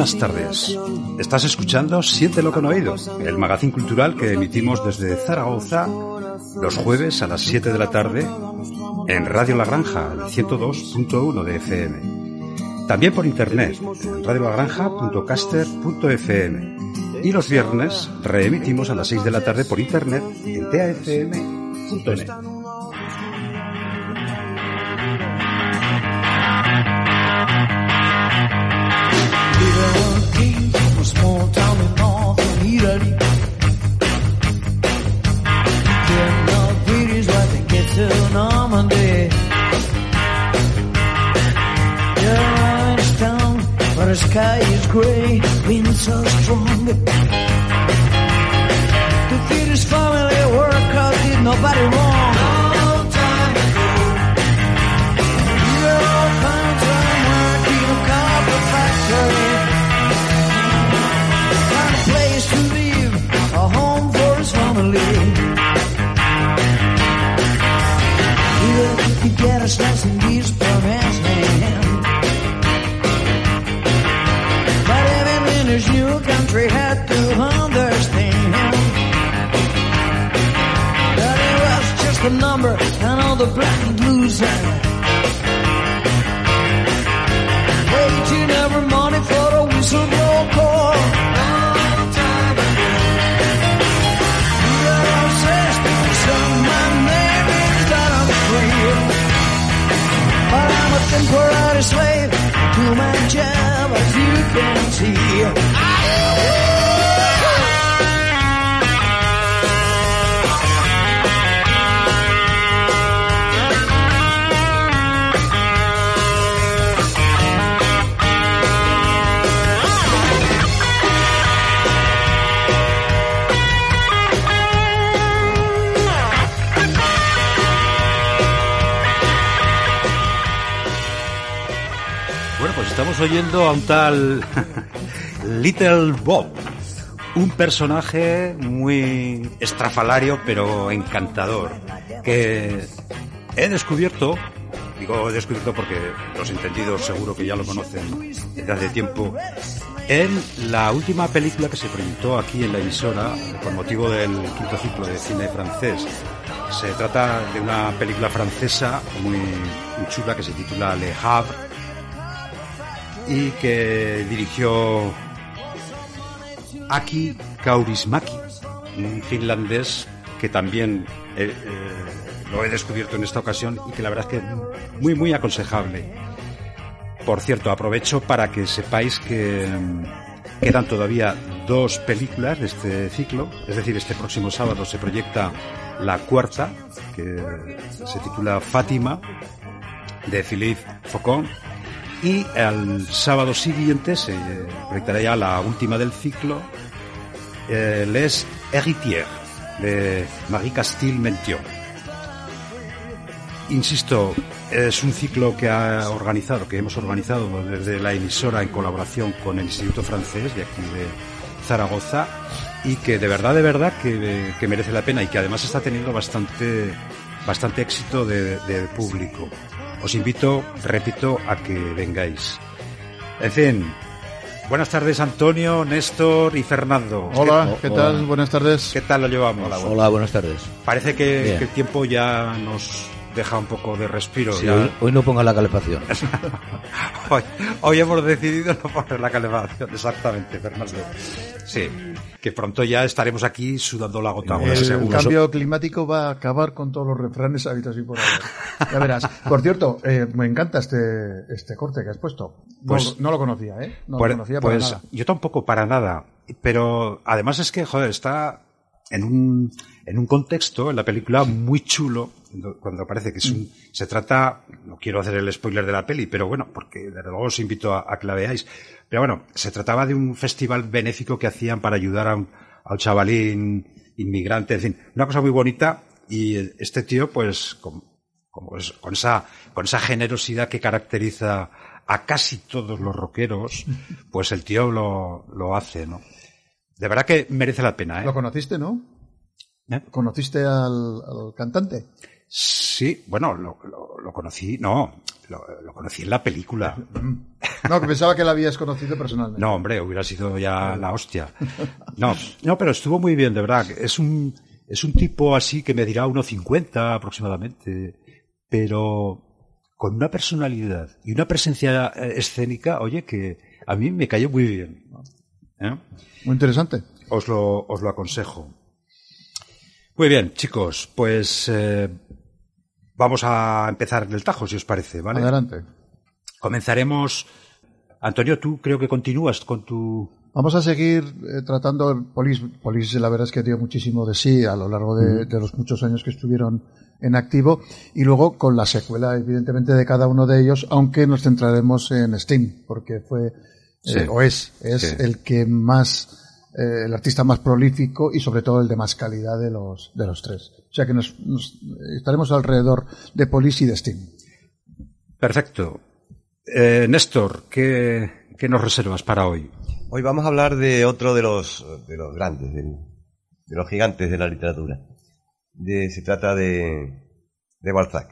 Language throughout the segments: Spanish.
buenas tardes. Estás escuchando Siéntelo con oído, el magazín cultural que emitimos desde Zaragoza los jueves a las 7 de la tarde en Radio La Granja, 102.1 de FM. También por internet, en radiolagranja.caster.fm. Y los viernes reemitimos a las 6 de la tarde por internet en tafm.net. a un tal Little Bob, un personaje muy estrafalario pero encantador, que he descubierto, digo he descubierto porque los entendidos seguro que ya lo conocen desde hace tiempo, en la última película que se proyectó aquí en la emisora con motivo del quinto ciclo de cine francés. Se trata de una película francesa muy chula que se titula Le Havre y que dirigió Aki Kaurismaki, un finlandés que también eh, eh, lo he descubierto en esta ocasión y que la verdad es que muy muy aconsejable. Por cierto, aprovecho para que sepáis que mm, quedan todavía dos películas de este ciclo, es decir, este próximo sábado se proyecta la cuarta, que se titula Fátima, de Philippe Faucon, y el sábado siguiente se proyectará ya la última del ciclo, Les Héritières, de Marie Castille Mention. Insisto, es un ciclo que ha organizado, que hemos organizado desde la emisora en colaboración con el Instituto Francés de aquí de Zaragoza y que de verdad, de verdad que, que merece la pena y que además está teniendo bastante, bastante éxito de, de público. Os invito, repito, a que vengáis. En fin, buenas tardes Antonio, Néstor y Fernando. Hola, ¿qué, tal? Buenas tardes. ¿Qué tal lo llevamos? Hola, Hola buenas tardes. Parece que, que, el tiempo ya nos deja un poco de respiro. Sí, ya. hoy, hoy, no ponga la calefacción. hoy, hoy, hemos decidido no poner la calefacción, exactamente, Fernando. Sí, que pronto ya estaremos aquí sudando la gota. El seguro. cambio climático va a acabar con todos los refranes habidos y por ahí. Ya verás. Por cierto, eh, me encanta este, este corte que has puesto. Pues, no, no lo conocía, ¿eh? No pues, lo conocía para pues nada. yo tampoco para nada. Pero además es que, joder, está en un, en un contexto, en la película, muy chulo, cuando parece que es un, se trata, no quiero hacer el spoiler de la peli, pero bueno, porque desde luego os invito a, a que la veáis. Pero bueno, se trataba de un festival benéfico que hacían para ayudar a un, a un chavalín inmigrante, en fin, una cosa muy bonita y este tío, pues, con, como es, con esa, con esa generosidad que caracteriza a casi todos los rockeros, pues el tío lo, lo hace, ¿no? De verdad que merece la pena, ¿eh? ¿Lo conociste, no? ¿Eh? ¿Conociste al, al, cantante? Sí, bueno, lo, lo, lo, conocí, no, lo, conocí en la película. No, que pensaba que la habías conocido personalmente. No, hombre, hubiera sido ya la hostia. No, no, pero estuvo muy bien, de verdad. Es un, es un tipo así que me dirá 1,50 aproximadamente, pero con una personalidad y una presencia eh, escénica, oye, que a mí me cayó muy bien. ¿Eh? Muy interesante. Os lo, os lo aconsejo. Muy bien, chicos, pues eh, vamos a empezar el tajo, si os parece, ¿vale? Adelante. Comenzaremos. Antonio, tú creo que continúas con tu. Vamos a seguir eh, tratando Polis. Polis, la verdad es que dio muchísimo de sí a lo largo de, de, los muchos años que estuvieron en activo y luego con la secuela, evidentemente, de cada uno de ellos, aunque nos centraremos en Steam, porque fue eh, o es, es el que más eh, el artista más prolífico y sobre todo el de más calidad de los, de los tres. O sea que nos, estaremos alrededor de Police y de Steam. Perfecto. Eh, Néstor, ¿qué, ¿qué, nos reservas para hoy? Hoy vamos a hablar de otro de los, de los grandes, de, de los gigantes de la literatura. De, se trata de, de Balzac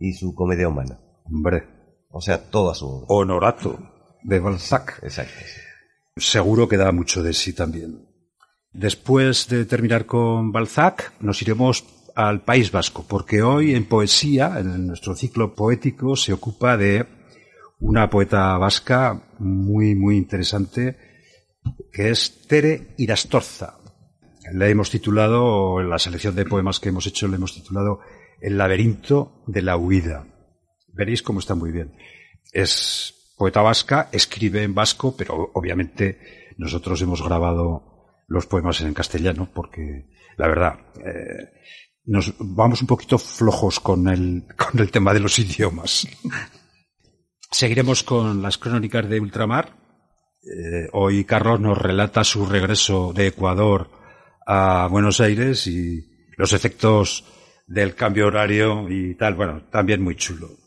y su comedia humana. Hombre. O sea, toda su obra. Honorato de Balzac. Exacto seguro que da mucho de sí también. Después de terminar con Balzac, nos iremos al País Vasco, porque hoy en poesía, en nuestro ciclo poético, se ocupa de una poeta vasca muy, muy interesante, que es Tere Irastorza. Le hemos titulado, en la selección de poemas que hemos hecho, le hemos titulado El laberinto de la huida. Veréis cómo está muy bien. Es poeta vasca, escribe en vasco, pero obviamente nosotros hemos grabado los poemas en castellano porque, la verdad, eh, nos vamos un poquito flojos con el, con el tema de los idiomas. Seguiremos con las crónicas de ultramar. Eh, hoy Carlos nos relata su regreso de Ecuador a Buenos Aires y los efectos del cambio horario y tal. Bueno, también muy chulo.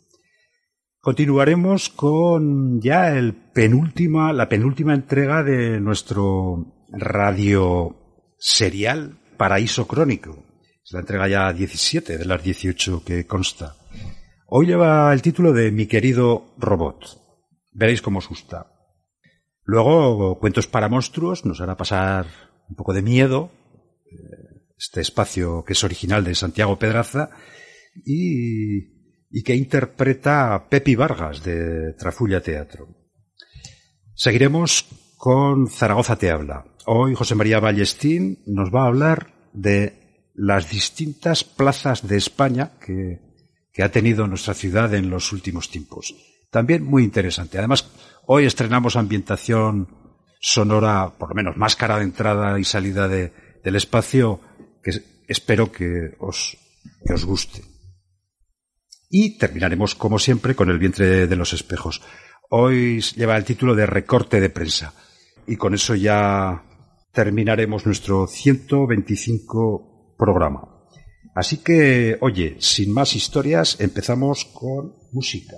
Continuaremos con ya el penúltima, la penúltima entrega de nuestro radio serial Paraíso Crónico. Es la entrega ya 17 de las 18 que consta. Hoy lleva el título de Mi querido robot. Veréis cómo os gusta. Luego, Cuentos para monstruos nos hará pasar un poco de miedo. Eh, este espacio que es original de Santiago Pedraza. Y y que interpreta a Pepi Vargas de Trafulla Teatro. Seguiremos con Zaragoza te habla. Hoy José María Ballestín nos va a hablar de las distintas plazas de España que, que ha tenido nuestra ciudad en los últimos tiempos. También muy interesante. Además, hoy estrenamos ambientación sonora, por lo menos máscara de entrada y salida de, del espacio, que espero que os, que os guste. Y terminaremos, como siempre, con el vientre de los espejos. Hoy lleva el título de recorte de prensa. Y con eso ya terminaremos nuestro 125 programa. Así que, oye, sin más historias, empezamos con música.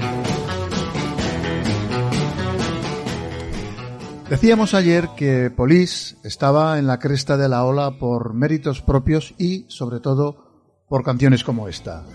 Decíamos ayer que Polis estaba en la cresta de la ola por méritos propios y, sobre todo, por canciones como esta.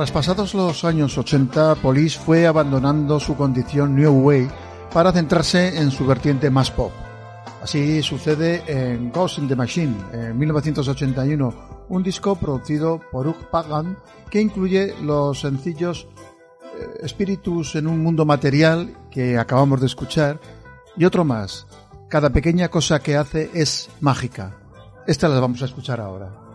Traspasados los años 80, Police fue abandonando su condición New Way para centrarse en su vertiente más pop. Así sucede en Ghost in the Machine, en 1981, un disco producido por Hugh Pagan que incluye los sencillos eh, Espíritus en un mundo material que acabamos de escuchar y otro más. Cada pequeña cosa que hace es mágica. Esta la vamos a escuchar ahora.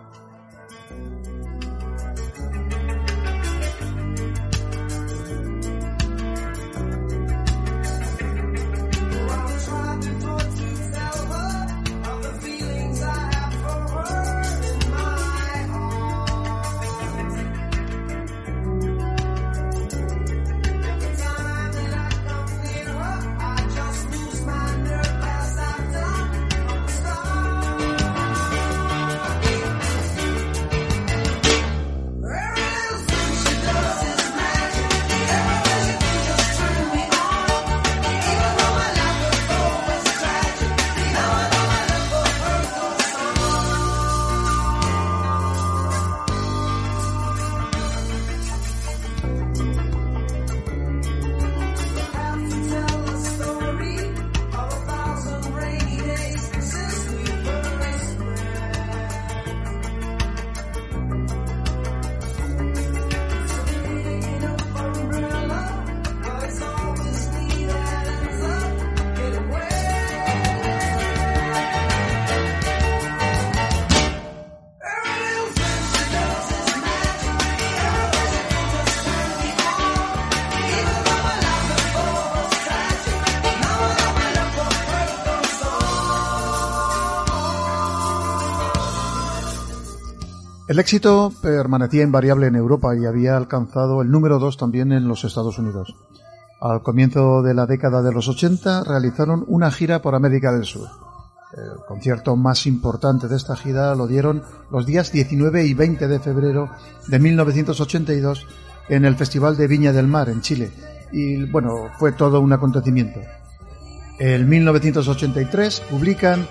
El éxito permanecía invariable en Europa y había alcanzado el número 2 también en los Estados Unidos. Al comienzo de la década de los 80 realizaron una gira por América del Sur. El concierto más importante de esta gira lo dieron los días 19 y 20 de febrero de 1982 en el Festival de Viña del Mar en Chile. Y bueno, fue todo un acontecimiento. En 1983 publican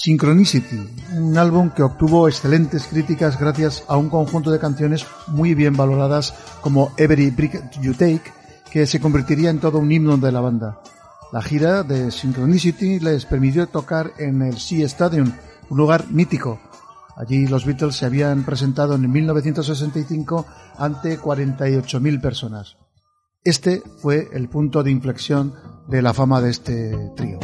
Synchronicity, un álbum que obtuvo excelentes críticas gracias a un conjunto de canciones muy bien valoradas como Every Brick You Take, que se convertiría en todo un himno de la banda. La gira de Synchronicity les permitió tocar en el Sea Stadium, un lugar mítico. Allí los Beatles se habían presentado en 1965 ante 48.000 personas. Este fue el punto de inflexión de la fama de este trío.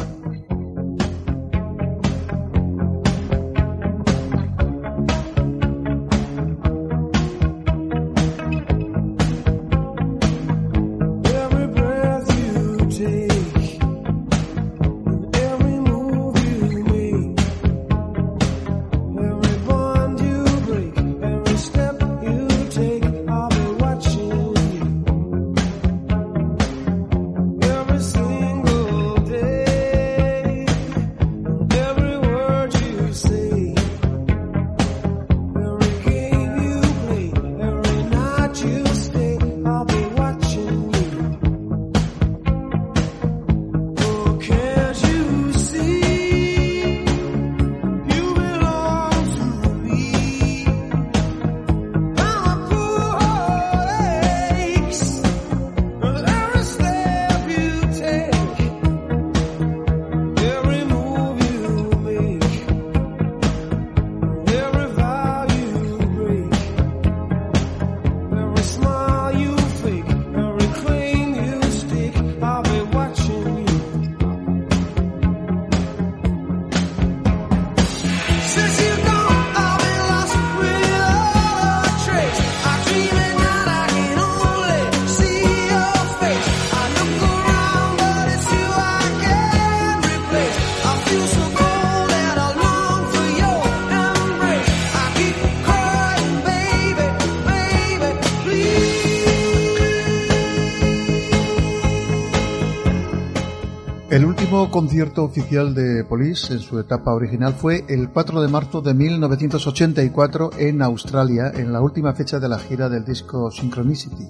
Concierto oficial de Police en su etapa original fue el 4 de marzo de 1984 en Australia, en la última fecha de la gira del disco Synchronicity.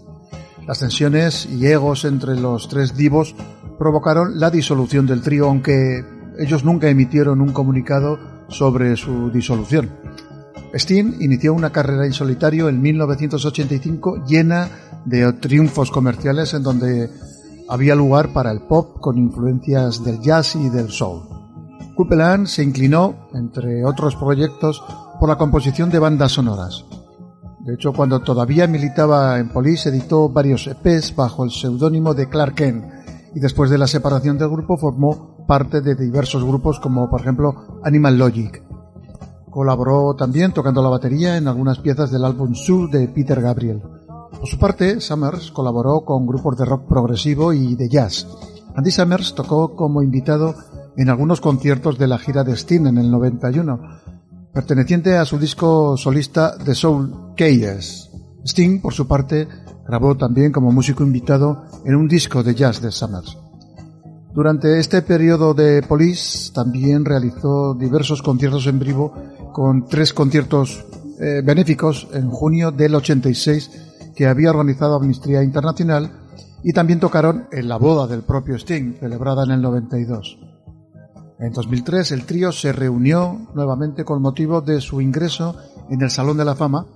Las tensiones y egos entre los tres divos provocaron la disolución del trío, aunque ellos nunca emitieron un comunicado sobre su disolución. Sting inició una carrera en solitario en 1985 llena de triunfos comerciales en donde había lugar para el pop con influencias del jazz y del soul. Copeland se inclinó, entre otros proyectos, por la composición de bandas sonoras. De hecho, cuando todavía militaba en Police, editó varios EPs bajo el seudónimo de Clark Kent y después de la separación del grupo formó parte de diversos grupos como por ejemplo Animal Logic. Colaboró también tocando la batería en algunas piezas del álbum Sur de Peter Gabriel. Por su parte, Summers colaboró con grupos de rock progresivo y de jazz. Andy Summers tocó como invitado en algunos conciertos de la gira de Sting en el 91, perteneciente a su disco solista The Soul Chaos. Sting, por su parte, grabó también como músico invitado en un disco de jazz de Summers. Durante este periodo de Police también realizó diversos conciertos en vivo con tres conciertos eh, benéficos en junio del 86 que había organizado Amnistía Internacional y también tocaron en la boda del propio Sting, celebrada en el 92. En 2003 el trío se reunió nuevamente con motivo de su ingreso en el Salón de la Fama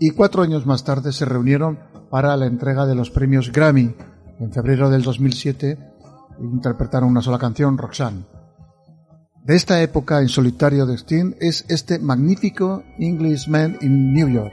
y cuatro años más tarde se reunieron para la entrega de los premios Grammy. En febrero del 2007 interpretaron una sola canción, Roxanne. De esta época en solitario de Sting es este magnífico Englishman in New York.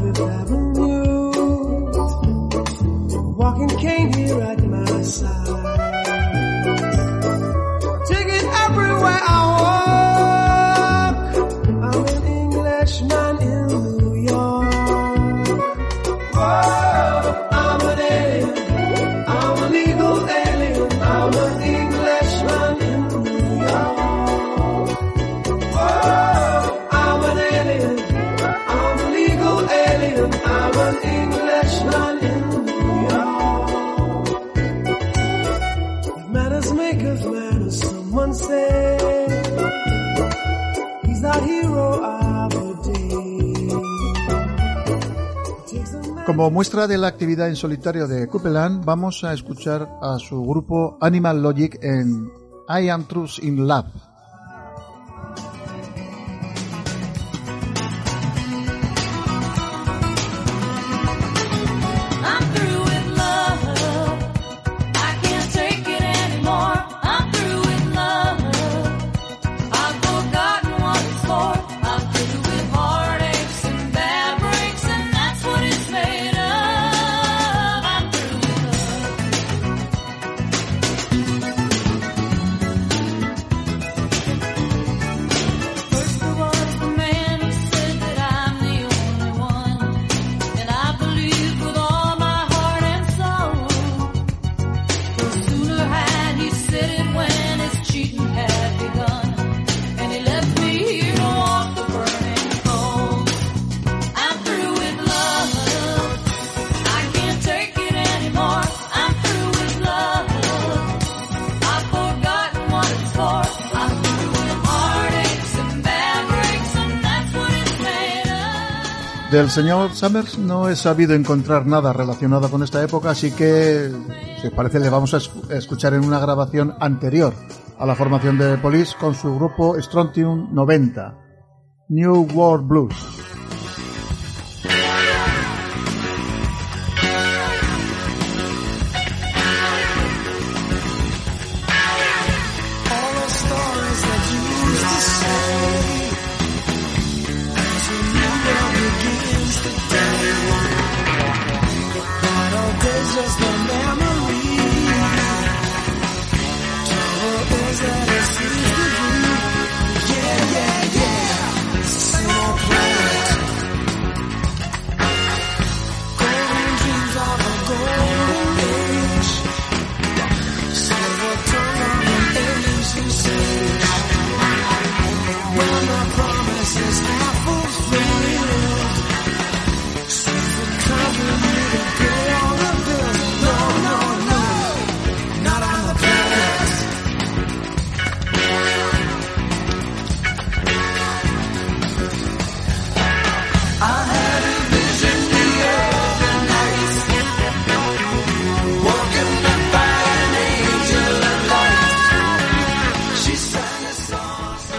Como muestra de la actividad en solitario de Copeland, vamos a escuchar a su grupo Animal Logic en I Am Truth in Love. Del señor Summers no he sabido encontrar nada relacionado con esta época, así que, si os parece, le vamos a es- a escuchar en una grabación anterior a la formación de Police con su grupo Strontium 90, New World Blues. All days just the memory.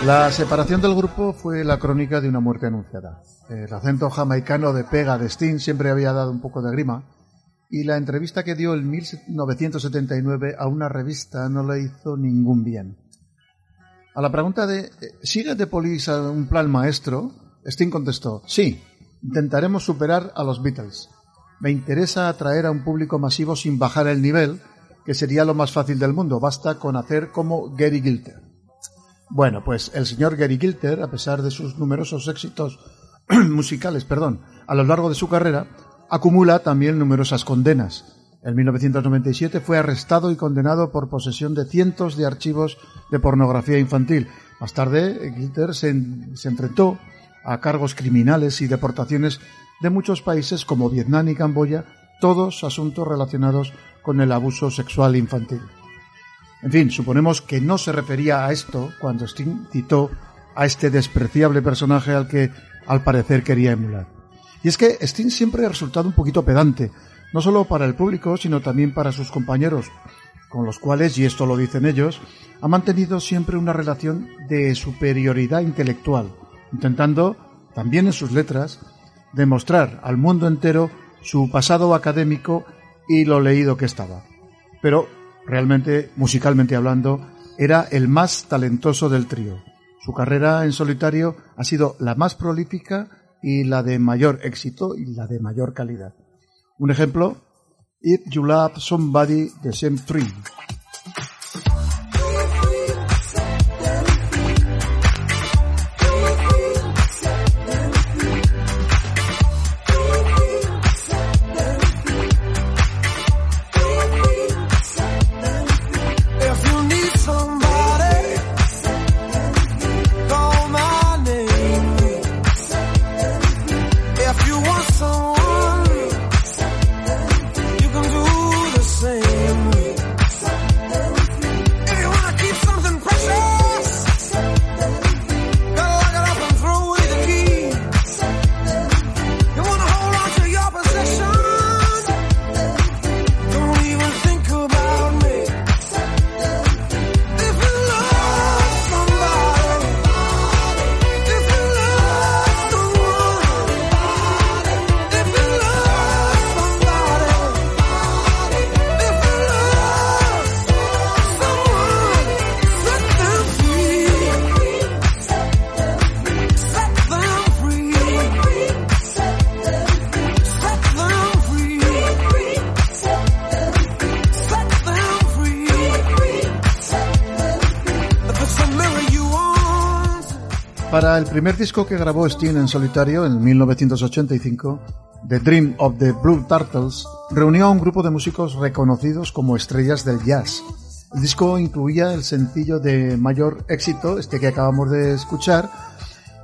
La separación del grupo fue la crónica de una muerte anunciada. El acento jamaicano de pega de Sting siempre había dado un poco de grima y la entrevista que dio en 1979 a una revista no le hizo ningún bien. A la pregunta de ¿sigue The Police a un plan maestro? Sting contestó sí, intentaremos superar a los Beatles. Me interesa atraer a un público masivo sin bajar el nivel, que sería lo más fácil del mundo. Basta con hacer como Gary Gilter. Bueno, pues el señor Gary Gilter, a pesar de sus numerosos éxitos musicales, perdón, a lo largo de su carrera, acumula también numerosas condenas. En 1997 fue arrestado y condenado por posesión de cientos de archivos de pornografía infantil. Más tarde, Gilter se, en- se enfrentó a cargos criminales y deportaciones de muchos países como Vietnam y Camboya, todos asuntos relacionados con el abuso sexual infantil. En fin, suponemos que no se refería a esto cuando Sting citó a este despreciable personaje al que al parecer quería emular. Y es que Sting siempre ha resultado un poquito pedante, no solo para el público, sino también para sus compañeros, con los cuales, y esto lo dicen ellos, ha mantenido siempre una relación de superioridad intelectual, intentando, también en sus letras, demostrar al mundo entero su pasado académico y lo leído que estaba. Pero realmente, musicalmente hablando, era el más talentoso del trío. Su carrera en solitario ha sido la más prolífica y la de mayor éxito y la de mayor calidad. Un ejemplo, If You Love Somebody, The Same Tree. El primer disco que grabó Sting en solitario en 1985, The Dream of the Blue Turtles, reunió a un grupo de músicos reconocidos como estrellas del jazz. El disco incluía el sencillo de mayor éxito, este que acabamos de escuchar,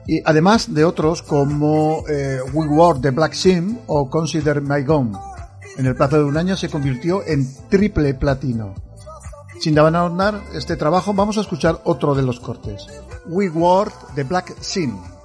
y además de otros como eh, We Wore the Black Sim o Consider My Gone. En el plazo de un año se convirtió en triple platino. Sin abandonar este trabajo, vamos a escuchar otro de los cortes. We Wore the Black Sin.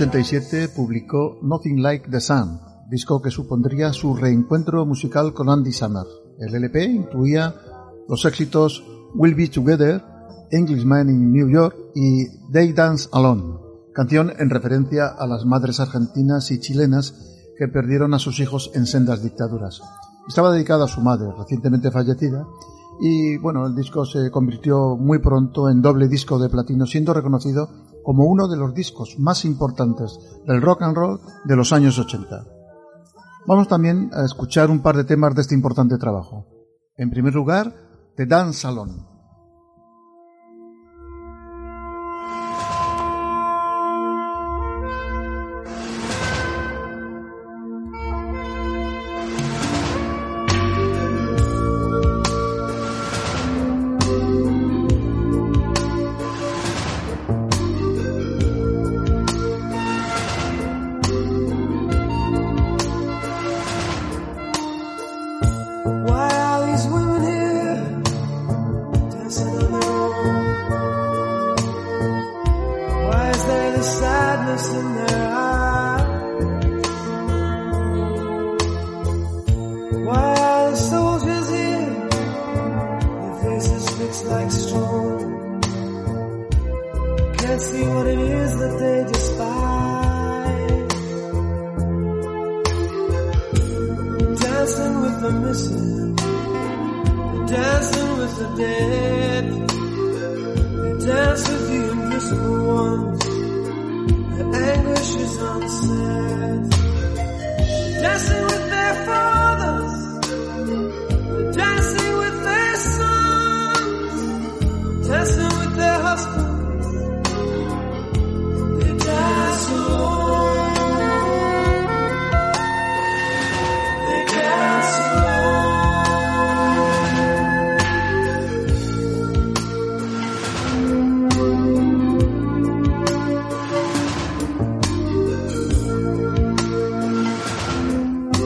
1987 publicó Nothing Like the Sun, disco que supondría su reencuentro musical con Andy Summer. El LP incluía los éxitos We'll Be Together, Englishman in New York y They Dance Alone, canción en referencia a las madres argentinas y chilenas que perdieron a sus hijos en sendas dictaduras. Estaba dedicada a su madre, recientemente fallecida, y bueno, el disco se convirtió muy pronto en doble disco de platino, siendo reconocido como uno de los discos más importantes del rock and roll de los años 80. Vamos también a escuchar un par de temas de este importante trabajo. En primer lugar, The Dance Salon.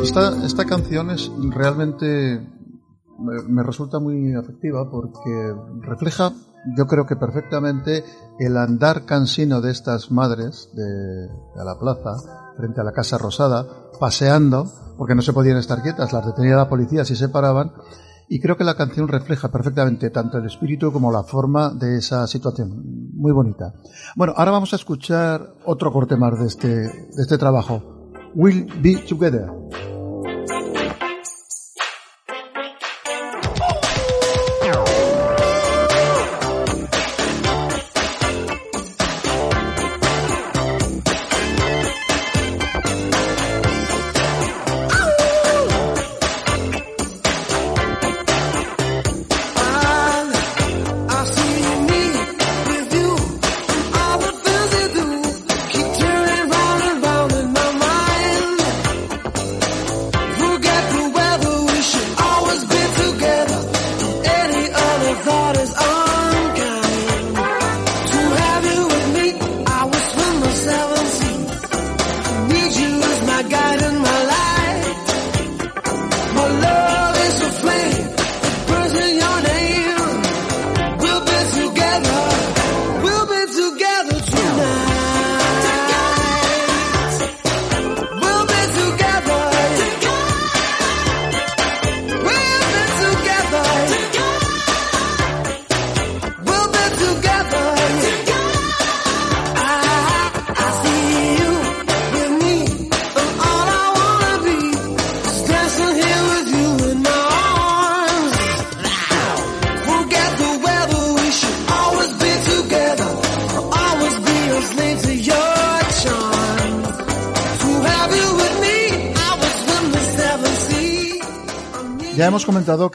Esta, esta canción es realmente me, resulta muy afectiva porque refleja, yo creo que perfectamente, el andar cansino de estas madres de, de la plaza, frente a la Casa Rosada, paseando, porque no se podían estar quietas, las detenía la policía si se paraban, y creo que la canción refleja perfectamente tanto el espíritu como la forma de esa situación. Muy bonita. Bueno, ahora vamos a escuchar otro corte más de este, de este trabajo. We'll Be Together.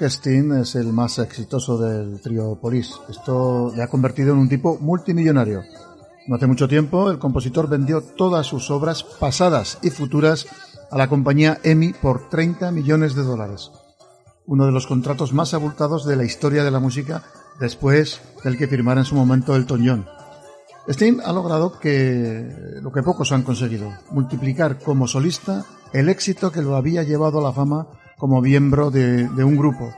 Sting es el más exitoso del trío Police. Esto le ha convertido en un tipo multimillonario. No hace mucho tiempo, el compositor vendió todas sus obras pasadas y futuras a la compañía EMI por 30 millones de dólares. Uno de los contratos más abultados de la historia de la música después del que firmara en su momento Elton John. Sting ha logrado que lo que pocos han conseguido, multiplicar como solista el éxito que lo había llevado a la fama como miembro de, de un grupo.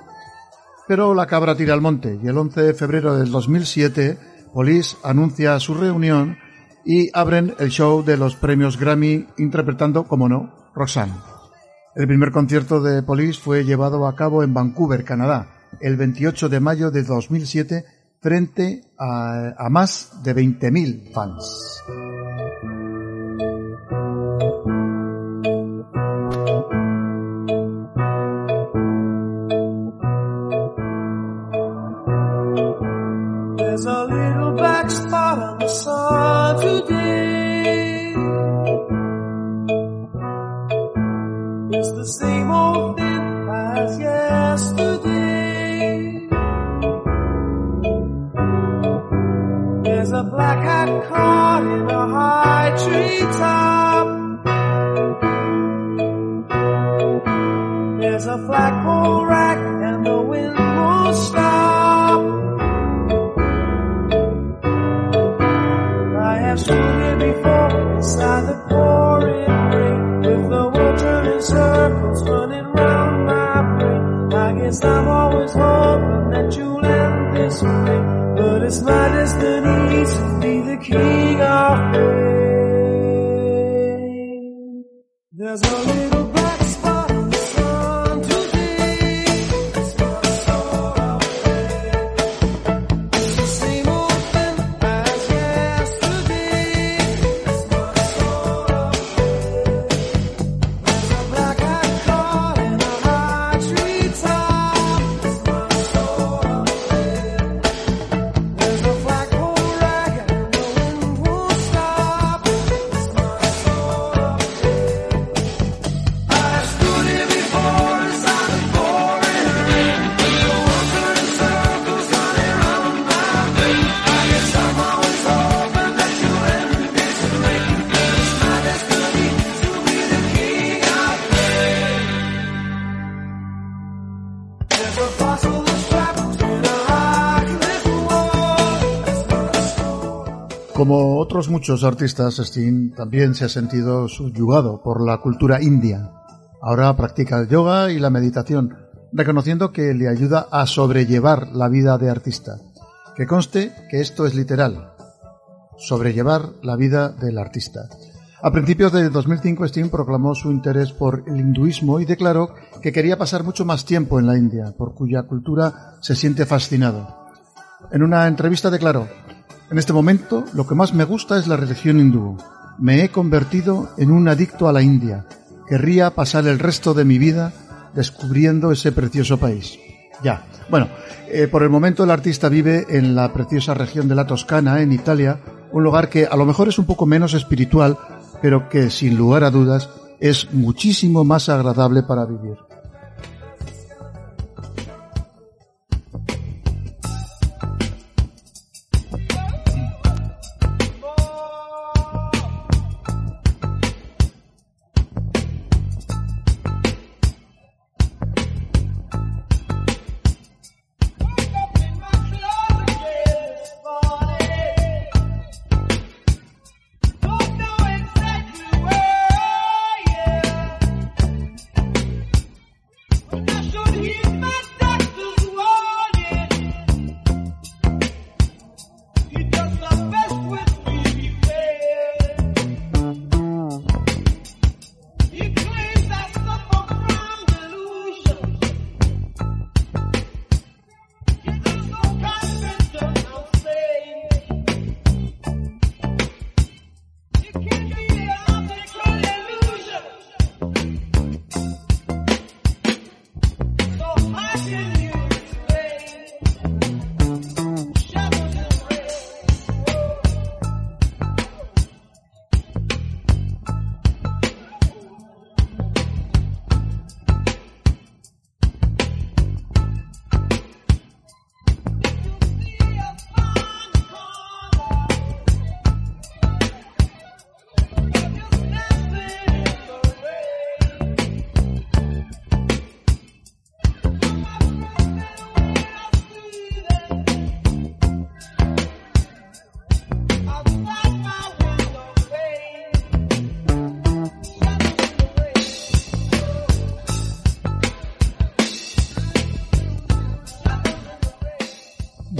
Pero la cabra tira al monte y el 11 de febrero del 2007 Police anuncia su reunión y abren el show de los premios Grammy interpretando, como no, Roxanne. El primer concierto de Police fue llevado a cabo en Vancouver, Canadá, el 28 de mayo de 2007 frente a, a más de 20.000 fans. It's the same old thing as yesterday. There's a black hat caught in a high tree top. Muchos artistas, Sting también se ha sentido subyugado por la cultura india. Ahora practica el yoga y la meditación, reconociendo que le ayuda a sobrellevar la vida de artista. Que conste que esto es literal, sobrellevar la vida del artista. A principios de 2005, Sting proclamó su interés por el hinduismo y declaró que quería pasar mucho más tiempo en la India, por cuya cultura se siente fascinado. En una entrevista declaró, en este momento lo que más me gusta es la religión hindú. Me he convertido en un adicto a la India. Querría pasar el resto de mi vida descubriendo ese precioso país. Ya. Bueno, eh, por el momento el artista vive en la preciosa región de la Toscana, en Italia, un lugar que a lo mejor es un poco menos espiritual, pero que sin lugar a dudas es muchísimo más agradable para vivir.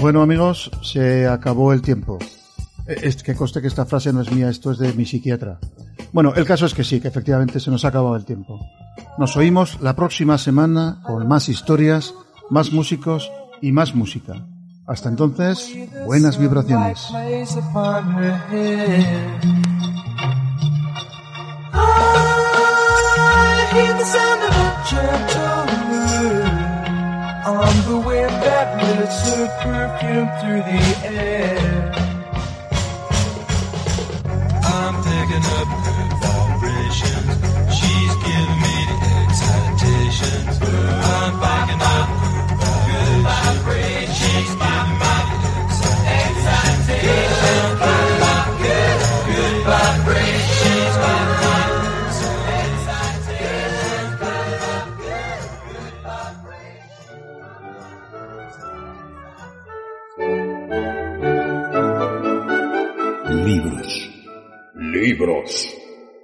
Bueno amigos, se acabó el tiempo. Es que conste que esta frase no es mía, esto es de mi psiquiatra. Bueno, el caso es que sí, que efectivamente se nos ha acabado el tiempo. Nos oímos la próxima semana con más historias, más músicos y más música. Hasta entonces, buenas vibraciones. Lifts her perfume through the air. I'm picking up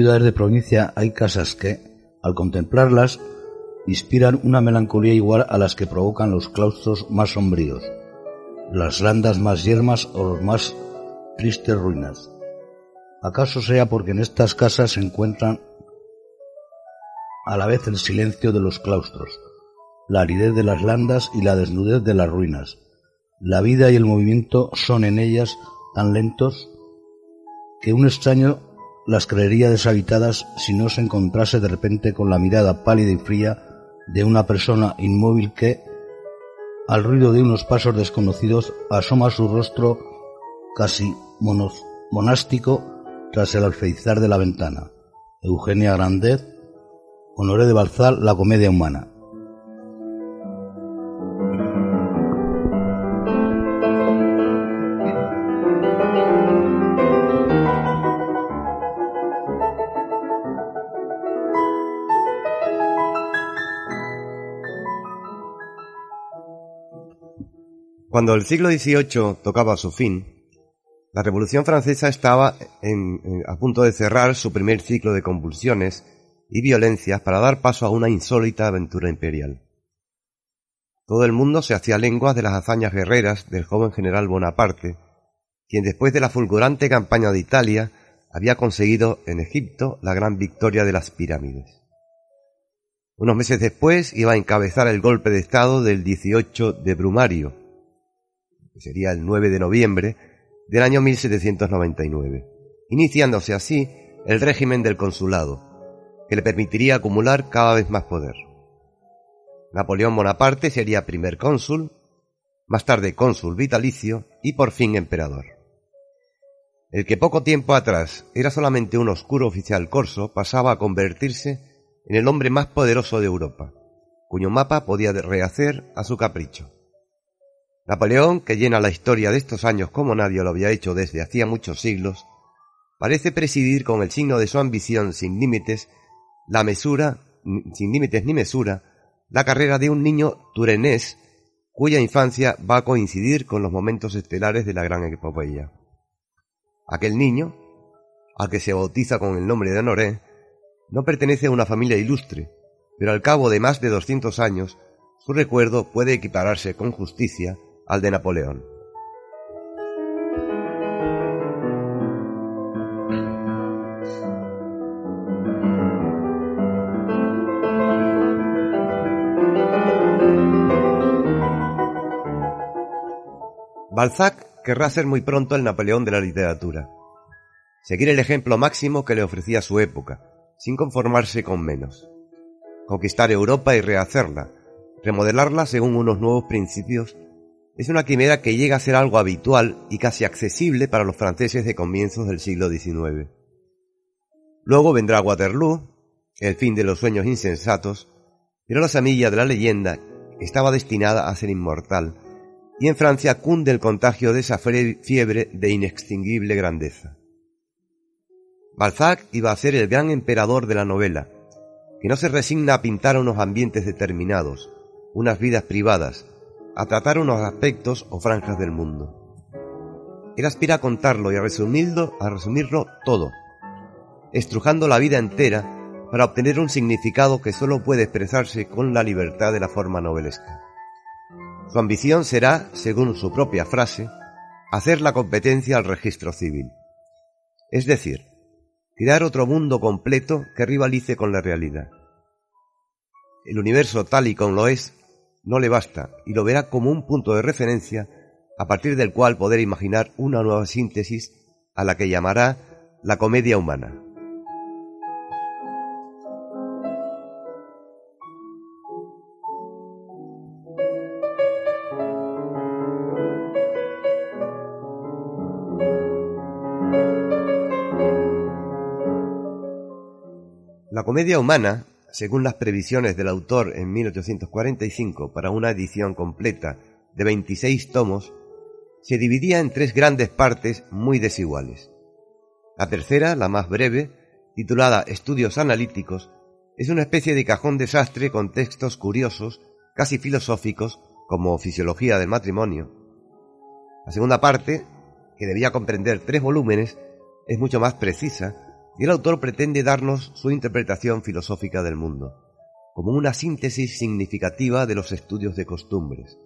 Ciudades de provincia hay casas que, al contemplarlas, inspiran una melancolía igual a las que provocan los claustros más sombríos, las landas más yermas o los más tristes ruinas. ¿Acaso sea porque en estas casas se encuentran a la vez el silencio de los claustros, la aridez de las landas y la desnudez de las ruinas? La vida y el movimiento son en ellas tan lentos que un extraño las creería deshabitadas si no se encontrase de repente con la mirada pálida y fría de una persona inmóvil que, al ruido de unos pasos desconocidos, asoma su rostro casi monástico tras el alfeizar de la ventana. Eugenia Grandet, Honoré de Balzar, La comedia humana. Cuando el siglo XVIII tocaba su fin, la Revolución Francesa estaba a punto de cerrar su primer ciclo de convulsiones y violencias para dar paso a una insólita aventura imperial. Todo el mundo se hacía lenguas de las hazañas guerreras del joven general Bonaparte, quien después de la fulgurante campaña de Italia había conseguido en Egipto la gran victoria de las pirámides. Unos meses después iba a encabezar el golpe de Estado del 18 de Brumario, sería el 9 de noviembre del año 1799, iniciándose así el régimen del consulado, que le permitiría acumular cada vez más poder. Napoleón Bonaparte sería primer cónsul, más tarde cónsul vitalicio y por fin emperador. El que poco tiempo atrás era solamente un oscuro oficial corso pasaba a convertirse en el hombre más poderoso de Europa, cuyo mapa podía rehacer a su capricho. Napoleón, que llena la historia de estos años como nadie lo había hecho desde hacía muchos siglos, parece presidir con el signo de su ambición sin límites, la mesura, sin límites ni mesura, la carrera de un niño turenés cuya infancia va a coincidir con los momentos estelares de la gran epopeya. Aquel niño, al que se bautiza con el nombre de Honoré, no pertenece a una familia ilustre, pero al cabo de más de 200 años, su recuerdo puede equipararse con justicia al de Napoleón. Balzac querrá ser muy pronto el Napoleón de la literatura. Seguir el ejemplo máximo que le ofrecía su época, sin conformarse con menos. Conquistar Europa y rehacerla, remodelarla según unos nuevos principios es una quimera que llega a ser algo habitual y casi accesible para los franceses de comienzos del siglo XIX. Luego vendrá Waterloo, el fin de los sueños insensatos, pero la semilla de la leyenda estaba destinada a ser inmortal, y en Francia cunde el contagio de esa fiebre de inextinguible grandeza. Balzac iba a ser el gran emperador de la novela, que no se resigna a pintar unos ambientes determinados, unas vidas privadas, a tratar unos aspectos o franjas del mundo. Él aspira a contarlo y a resumirlo, a resumirlo todo, estrujando la vida entera para obtener un significado que solo puede expresarse con la libertad de la forma novelesca. Su ambición será, según su propia frase, hacer la competencia al registro civil. Es decir, crear otro mundo completo que rivalice con la realidad. El universo tal y como lo es no le basta y lo verá como un punto de referencia a partir del cual poder imaginar una nueva síntesis a la que llamará la comedia humana. La comedia humana, según las previsiones del autor en 1845 para una edición completa de 26 tomos, se dividía en tres grandes partes muy desiguales. La tercera, la más breve, titulada Estudios Analíticos, es una especie de cajón desastre con textos curiosos, casi filosóficos, como Fisiología del Matrimonio. La segunda parte, que debía comprender tres volúmenes, es mucho más precisa y el autor pretende darnos su interpretación filosófica del mundo, como una síntesis significativa de los estudios de costumbres,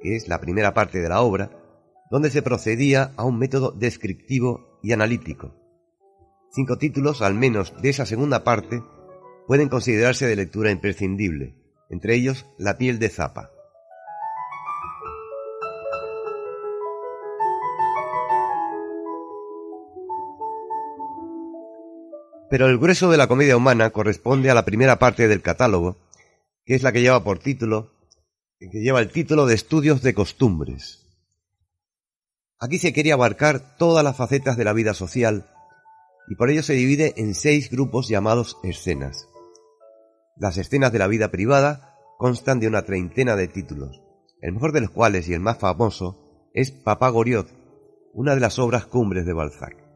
que es la primera parte de la obra, donde se procedía a un método descriptivo y analítico. Cinco títulos, al menos de esa segunda parte, pueden considerarse de lectura imprescindible, entre ellos La piel de Zapa. Pero el grueso de la comedia humana corresponde a la primera parte del catálogo, que es la que lleva por título, que lleva el título de Estudios de Costumbres. Aquí se quería abarcar todas las facetas de la vida social y por ello se divide en seis grupos llamados escenas. Las escenas de la vida privada constan de una treintena de títulos, el mejor de los cuales y el más famoso es Papá Goriot, una de las obras cumbres de Balzac.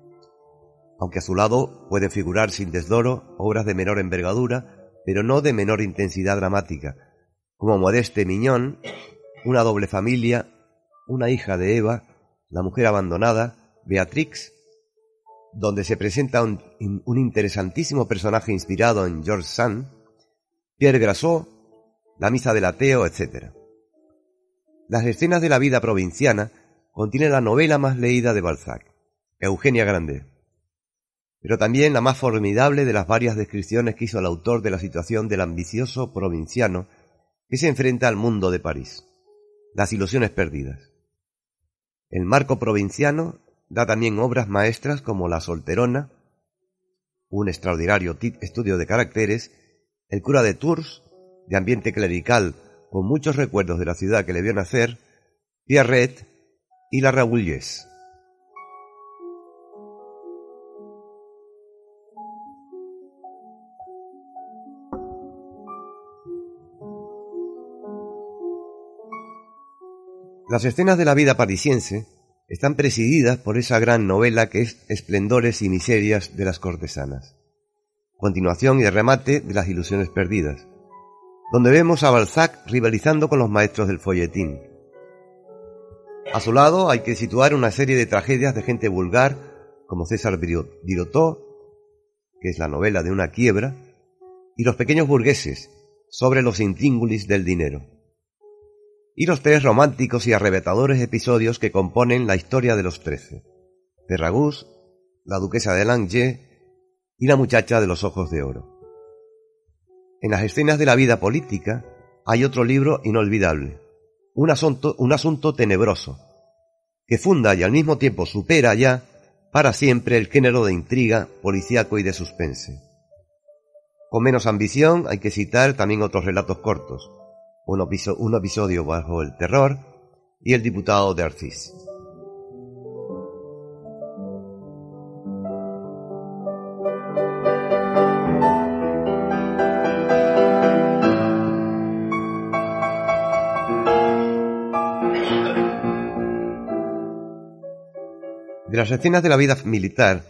Aunque a su lado pueden figurar sin desdoro obras de menor envergadura, pero no de menor intensidad dramática, como Modeste Miñón, Una doble familia, Una hija de Eva, La mujer abandonada, Beatrix, donde se presenta un, interesantísimo personaje inspirado en George Sand, Pierre Grassot, La misa del ateo, etc. Las escenas de la vida provinciana contienen la novela más leída de Balzac, Eugenia Grandet, pero también la más formidable de las varias descripciones que hizo el autor de la situación del ambicioso provinciano que se enfrenta al mundo de París, las ilusiones perdidas. El marco provinciano da también obras maestras como La Solterona, un extraordinario estudio de caracteres, El cura de Tours, de ambiente clerical con muchos recuerdos de la ciudad que le vio nacer, Pierrette y La Rabouilleuse. Las escenas de la vida parisiense están presididas por esa gran novela que es Esplendores y Miserias de las Cortesanas, continuación y remate de las Ilusiones Perdidas, donde vemos a Balzac rivalizando con los maestros del folletín. A su lado hay que situar una serie de tragedias de gente vulgar, como César Birotteau, que es la novela de una quiebra, y los pequeños burgueses, sobre los intríngulis del dinero y los tres románticos y arrebatadores episodios que componen la historia de los trece. Ferragus, la duquesa de Langeais y la muchacha de los ojos de oro. En las escenas de la vida política hay otro libro inolvidable, un asunto, un asunto tenebroso, que funda y al mismo tiempo supera ya para siempre el género de intriga, policíaco y de suspense. Con menos ambición hay que citar también otros relatos cortos, un, episodio bajo el terror, y el diputado de Arcis. De las escenas de la vida militar,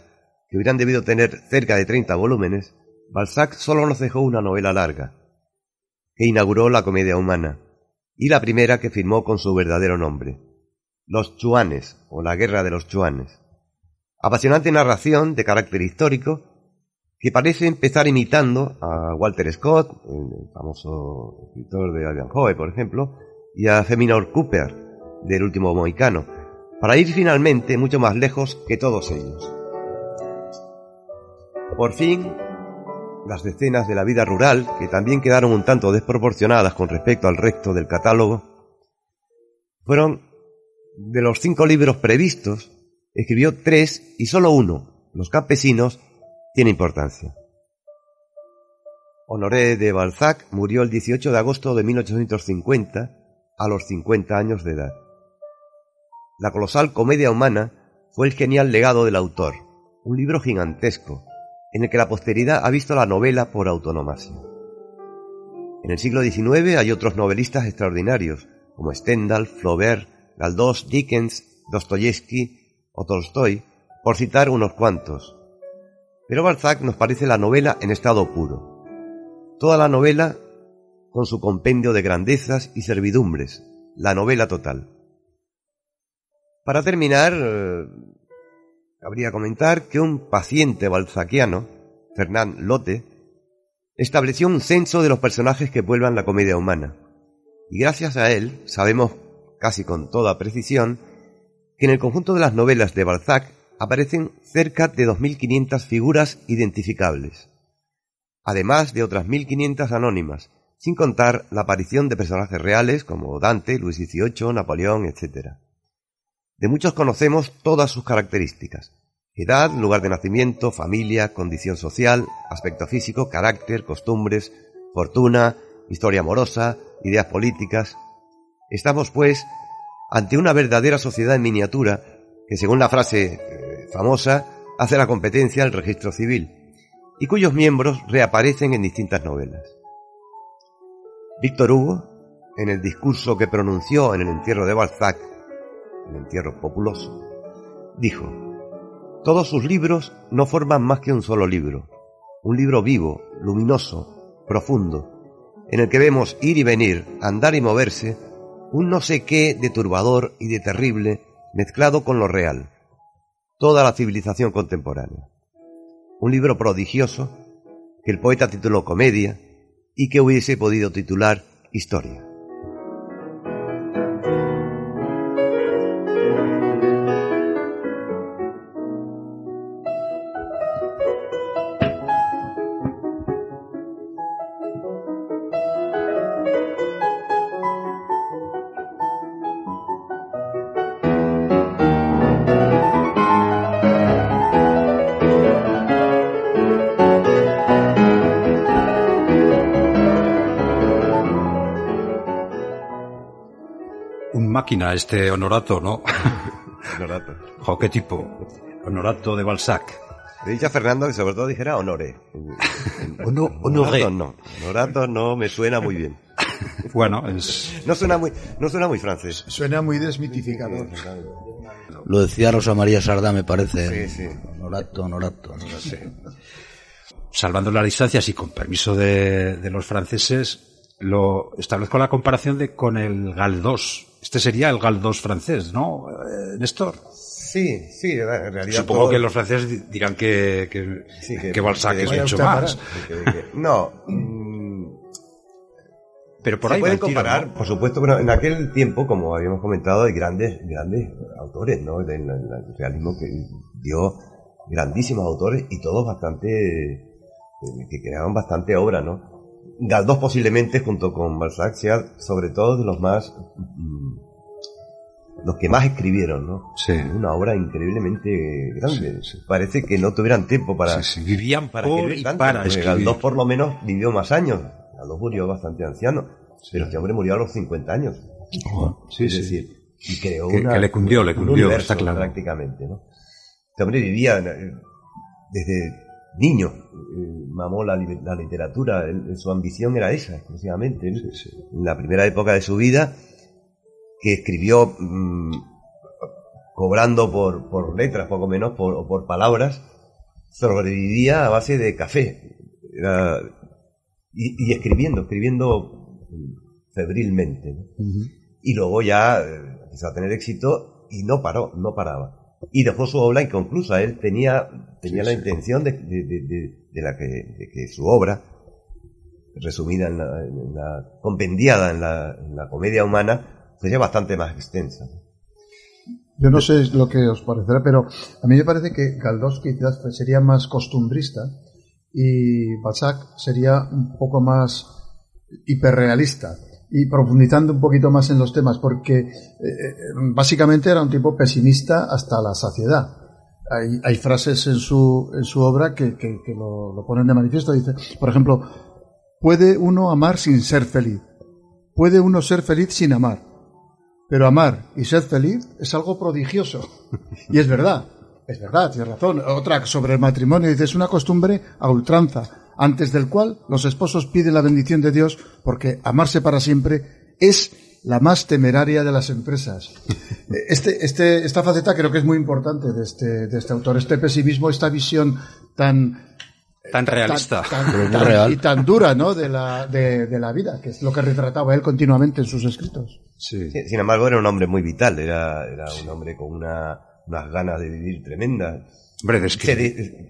que hubieran debido tener cerca de 30 volúmenes, Balzac solo nos dejó una novela larga, que inauguró la comedia humana, y la primera que firmó con su verdadero nombre, Los Chuanes, o La Guerra de los Chuanes. Apasionante narración de carácter histórico, que parece empezar imitando a Walter Scott, el famoso escritor de Ivanhoe, por ejemplo, y a Feminor Cooper, del último Mohicano, para ir finalmente mucho más lejos que todos ellos. Por fin, las escenas de la vida rural, que también quedaron un tanto desproporcionadas con respecto al resto del catálogo, fueron de los cinco libros previstos, escribió tres y solo uno, Los campesinos, tiene importancia. Honoré de Balzac murió el 18 de agosto de 1850 a los 50 años de edad. La colosal comedia humana fue el genial legado del autor, un libro gigantesco, en el que la posteridad ha visto la novela por autonomasia. En el siglo XIX hay otros novelistas extraordinarios, como Stendhal, Flaubert, Galdós, Dickens, Dostoyevsky o Tolstoy, por citar unos cuantos. Pero Balzac nos parece la novela en estado puro. Toda la novela con su compendio de grandezas y servidumbres, la novela total. Para terminar, eh, cabría comentar que un paciente balzaquiano, Fernand Lotte, estableció un censo de los personajes que vuelvan la comedia humana. Y gracias a él sabemos casi con toda precisión que en el conjunto de las novelas de Balzac aparecen cerca de 2.500 figuras identificables, además de otras 1.500 anónimas, sin contar la aparición de personajes reales como Dante, Luis XVIII, Napoleón, etc. De muchos conocemos todas sus características. Edad, lugar de nacimiento, familia, condición social, aspecto físico, carácter, costumbres, fortuna, historia amorosa, ideas políticas. Estamos, pues, ante una verdadera sociedad en miniatura que, según la frase eh, famosa, hace la competencia al registro civil y cuyos miembros reaparecen en distintas novelas. Víctor Hugo, en el discurso que pronunció en el entierro de Balzac, el entierro populoso, dijo, todos sus libros no forman más que un solo libro, un libro vivo, luminoso, profundo, en el que vemos ir y venir, andar y moverse, un no sé qué de turbador y de terrible mezclado con lo real, toda la civilización contemporánea. Un libro prodigioso que el poeta tituló Comedia y que hubiese podido titular Historia. Máquina este Honorato, ¿no? Honorato. Jo, qué tipo. Honorato de Balzac. Le dicho a Fernando que sobre todo dijera honore. Hono- Honorato honoré. no. Honorato no me suena muy bien. Bueno, es... No suena muy, no suena muy francés. Suena muy desmitificador. Lo decía Rosa María Sardá, me parece. Sí, sí. Honorato, honorato. honorato. salvando las distancias y con permiso de, de los franceses, lo establezco la comparación de con el Galdós. Este sería el Galdós francés, ¿no, eh, Néstor? Sí, sí, en realidad. Supongo todo- que los franceses di- dirán que, que, Sí, que Balzac es mucho más. No. mm, Pero por ahí pueden el tiro, comparar, ¿no? por supuesto, pero en aquel tiempo, como habíamos comentado, hay grandes, grandes autores, ¿no? Del del realismo que dio grandísimos autores y todos bastante, eh, que crearon bastante obra, ¿no? Galdós posiblemente, junto con Balzac, sea sobre todo de los más, mm, los que más escribieron, ¿no? Sí. Una obra increíblemente grande. Sí, sí. Parece que no tuvieran tiempo para, Sí, sí, Vivían para por escribir y tanto, para escribir. Galdós por lo menos vivió más años. Galdós murió bastante anciano, pero este hombre murió a los 50 años. Sí, es decir, y creó Que- una- que le cundió, le un cundió, universo está claro. prácticamente, ¿no? Este hombre vivía eh, desde niño, eh, mamó la, li- la literatura, él- su ambición era esa exclusivamente. En la primera época de su vida, que escribió mm, cobrando por, por letras, poco menos, por, o por palabras, sobrevivía a base de café. Era- y, y escribiendo, escribiendo febrilmente. ¿no? Y luego ya eh, empezó a tener éxito y no paró, no paraba. Y dejó su obra inconclusa. Él tenía, tenía la intención de, de- de- de- la que, de que su obra, resumida en la, en la- compendiada en la, en la comedia humana, fuese bastante más extensa. Yo no sé lo que os parecerá, pero a mí me parece que Galdós quizás sería más costumbrista y Balzac sería un poco más hiperrealista y profundizando un poquito más en los temas, porque eh, eh, básicamente era un tipo pesimista hasta la saciedad. Hay, hay frases en su, en su obra que, que- lo, lo ponen de manifiesto. Dice, por ejemplo, puede uno amar sin ser feliz, puede uno ser feliz sin amar, pero amar y ser feliz es algo prodigioso. Y es verdad, es verdad, tienes razón. Otra sobre el matrimonio, dice, es una costumbre a ultranza, antes del cual los esposos piden la bendición de Dios, porque amarse para siempre es la más temeraria de las empresas. Este, este, esta faceta creo que es muy importante de este, de este autor, este pesimismo, esta visión tan Tan realista. tan- Pero muy tan- real. y tan dura ¿no? de, la, de, de la vida, que es lo que retrataba él continuamente en sus escritos. Sí. Sin embargo, era un hombre muy vital, era, era un hombre con una, unas ganas de vivir tremendas. Hombre,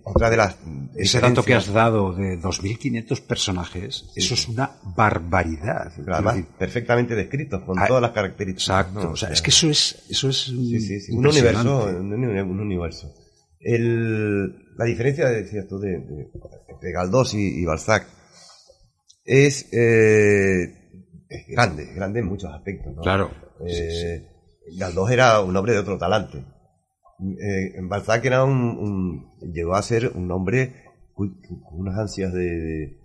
otra de las Ese dato que has dado de 2.500 personajes, eso es una barbaridad. pero además perfectamente descritos, con Ah, todas las características. Exacto. ¿no? o sea, es que eso es, eso es Sí, sí, sí, un universo, un, uni- un universo. El, la diferencia, decías tú, de, de, de Galdós y, y Balzac es, eh, es grande, grande en muchos aspectos. ¿no? Claro. Eh, Galdós era un hombre de otro talante. Eh, Balzac era un, un- llegó a ser un hombre con unas ansias de, de,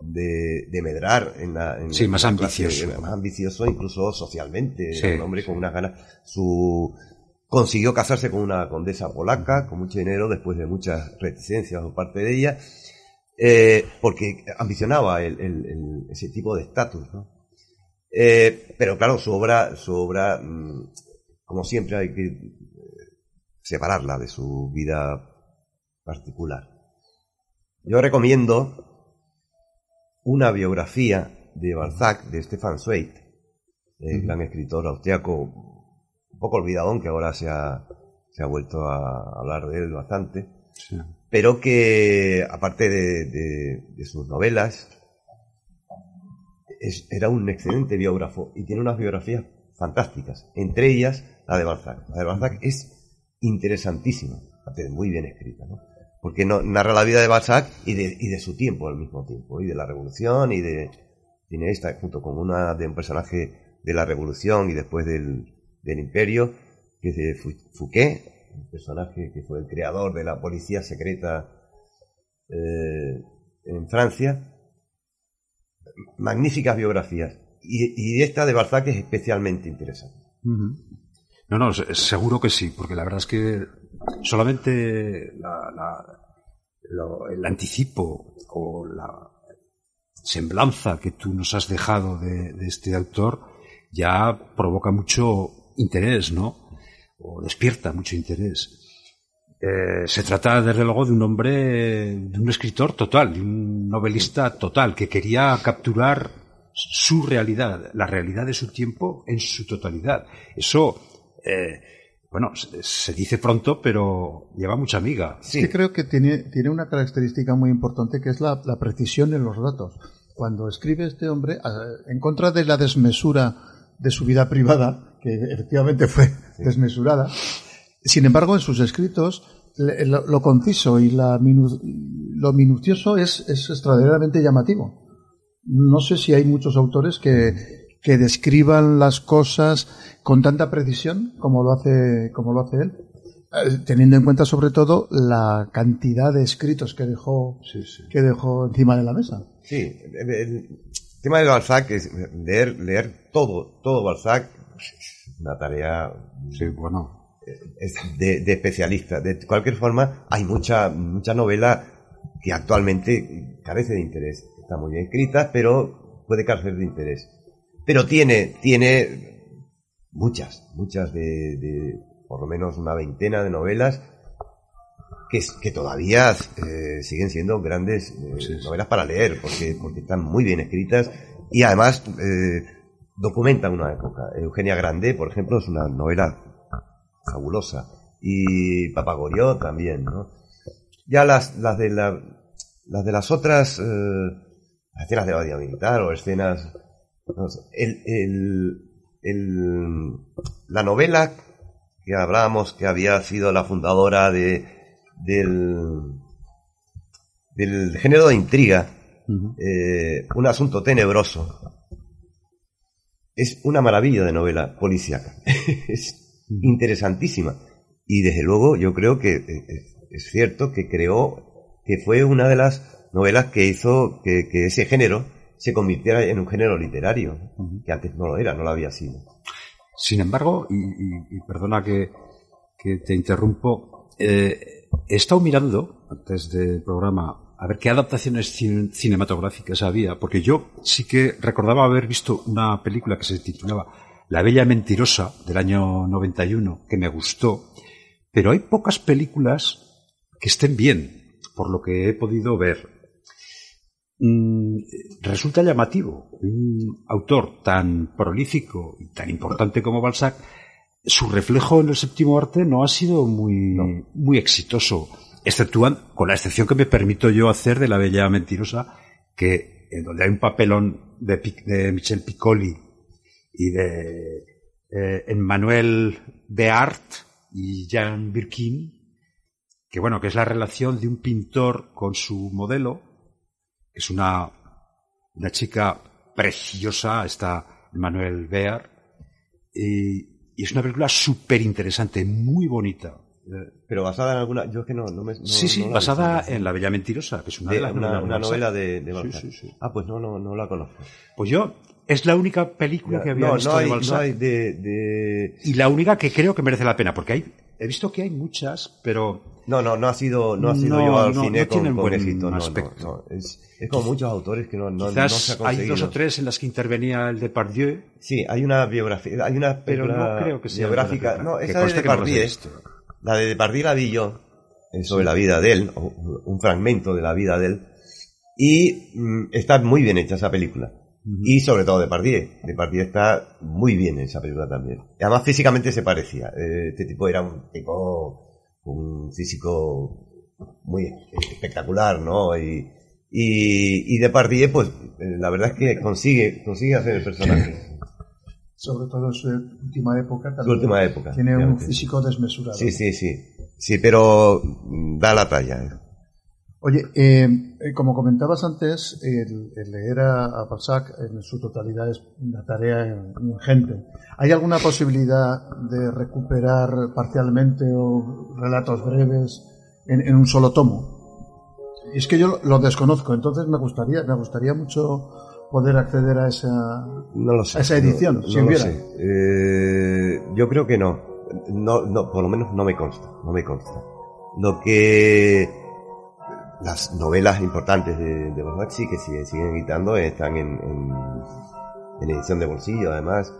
de- de medrar en la, en Sí, la más clase, ambicioso. más ambicioso incluso socialmente, Sí, un hombre con unas ganas. Su consiguió casarse con una condesa polaca con mucho dinero después de muchas reticencias por parte de ella, eh, porque ambicionaba el- el- el- ese tipo de estatus, ¿no? Eh, pero claro, su obra, su obra, mm, como siempre, hay que separarla de su vida particular. Yo recomiendo una biografía de Balzac, de Stefan Zweig, el gran escritor austriaco, un poco olvidadón, que ahora se ha, se ha vuelto a hablar de él bastante, Sí. pero que, aparte de, de- de sus novelas, es- era un excelente biógrafo y tiene unas biografías fantásticas, entre ellas la de Balzac. La de Balzac es interesantísima, muy bien escrita, ¿no? porque narra la vida de Balzac y de, y de su tiempo al mismo tiempo, y de la revolución, y de... Tiene esta, junto con una de un personaje de la revolución y después del, imperio, que es de Fu- Fouquet, un personaje que fue el creador de la policía secreta eh, en Francia. Magníficas biografías. Y esta de Balzac es especialmente interesante. No, no, se- seguro que sí, porque la verdad es que solamente la- la- el anticipo o la semblanza que tú nos has dejado de, de este autor ya provoca mucho interés, ¿no? O despierta mucho interés. Eh, se trata, desde luego, de un hombre, de un escritor total, de un novelista total, que quería capturar su realidad, la realidad de su tiempo en su totalidad. Eso, eh, bueno, se, se dice pronto, pero lleva mucha amiga. Es que creo que tiene, tiene una característica muy importante que es la, la precisión en los datos. Cuando escribe este hombre, en contra de la desmesura de su vida privada, que efectivamente fue desmesurada, sin embargo, en sus escritos, lo, lo conciso y la minu- lo minucioso es, es extraordinariamente llamativo. No sé si hay muchos autores que, que describan las cosas con tanta precisión como lo hace, como lo hace él. Eh, Teniendo en cuenta sobre todo la cantidad de escritos que dejó, que dejó encima de la mesa. Sí, el, tema de Balzac es leer, leer todo, todo Balzac una tarea Sí, bueno. es de, de especialista. De cualquier forma, hay mucha, mucha novela que actualmente carece de interés. Está muy bien escrita, pero puede carecer de interés. Pero tiene, tiene muchas, muchas de, de por lo menos una veintena de novelas que, que todavía eh, siguen siendo grandes eh, novelas para leer, porque, porque están muy bien escritas y además eh, documentan una época. Eugenia Grande, por ejemplo, es una novela fabulosa. Y Papagorió también, ¿no? Ya las, las de la, las de las otras escenas de la militar o escenas el, el, el- la novela que hablábamos que había sido la fundadora de del del género de intriga eh, un asunto tenebroso es una maravilla de novela policíaca. Es interesantísima. Y desde luego yo creo que eh, es, es cierto que creó que fue una de las novelas que hizo que, que ese género se convirtiera en un género literario que antes no lo era no lo había sido Sin embargo, y, y- y perdona que, que te interrumpo, eh, he estado mirando antes del programa a ver qué adaptaciones cin- cinematográficas había, porque yo sí que recordaba haber visto una película que se titulaba La Bella Mentirosa del año 91, que me gustó, pero hay pocas películas que estén bien, por lo que he podido ver. Mm, resulta llamativo. Un autor tan prolífico y tan importante como Balzac, su reflejo en el séptimo arte no ha sido muy, muy exitoso, exceptúan, con la excepción que me permito yo hacer de la Bella Mentirosa, que en donde hay un papelón de, de Michel Piccoli y de eh, Emmanuel Beart y Jean Birkin, que bueno, que es la relación de un pintor con su modelo, es una, una chica preciosa, está Manuel Bear, y, y es una película súper interesante, muy bonita. Eh, pero basada en alguna yo es que no, no me no- sí, sí, no basada visto. en La Bella Mentirosa, que es una de, De- las una, novela de, de Sí, sí, sí. ah pues no no no la conozco Pues yo, es la única película que había no, visto no hay, de Balzac. no hay de, de- Y la única que creo que merece la pena, porque hay, he visto que hay muchas, pero no no no ha sido no ha sido No, llevado al cine con, con buen éxito aspecto. Es, es como muchos autores que no, no, se quizás ha hay dos o tres en las que intervenía el de Pardieu, sí hay una biografía hay una pero no creo que sea biográfica no esa de Depardieu visto. la de Depardieu la vi yo eh, sobre la vida de él un fragmento de la vida de él y mm, está muy bien hecha esa película y sobre todo Depardieu Depardieu está muy bien en esa película también y además físicamente se parecía Eh, este tipo era un tipo un físico muy espectacular no y y, y Depardieu pues eh, la verdad es que consigue consigue hacer el personaje Sobre todo en su última época. su también última época Tiene un físico desmesurado. sí sí sí sí pero mm, da la talla eh. Oye, eh, eh, como comentabas antes, el, el leer a, a Balzac en su totalidad es una tarea ingente. ¿Hay alguna posibilidad de recuperar parcialmente o relatos breves en, en un solo tomo? Es que yo lo, desconozco, entonces me gustaría, me gustaría mucho poder acceder a esa, No lo sé. a esa edición, no, si no lo sé. Eh, yo creo que no. no. No, por lo menos no me consta. No me consta. Lo que las novelas importantes de, de que siguen, siguen editando, están en, en, en edición de bolsillo, además.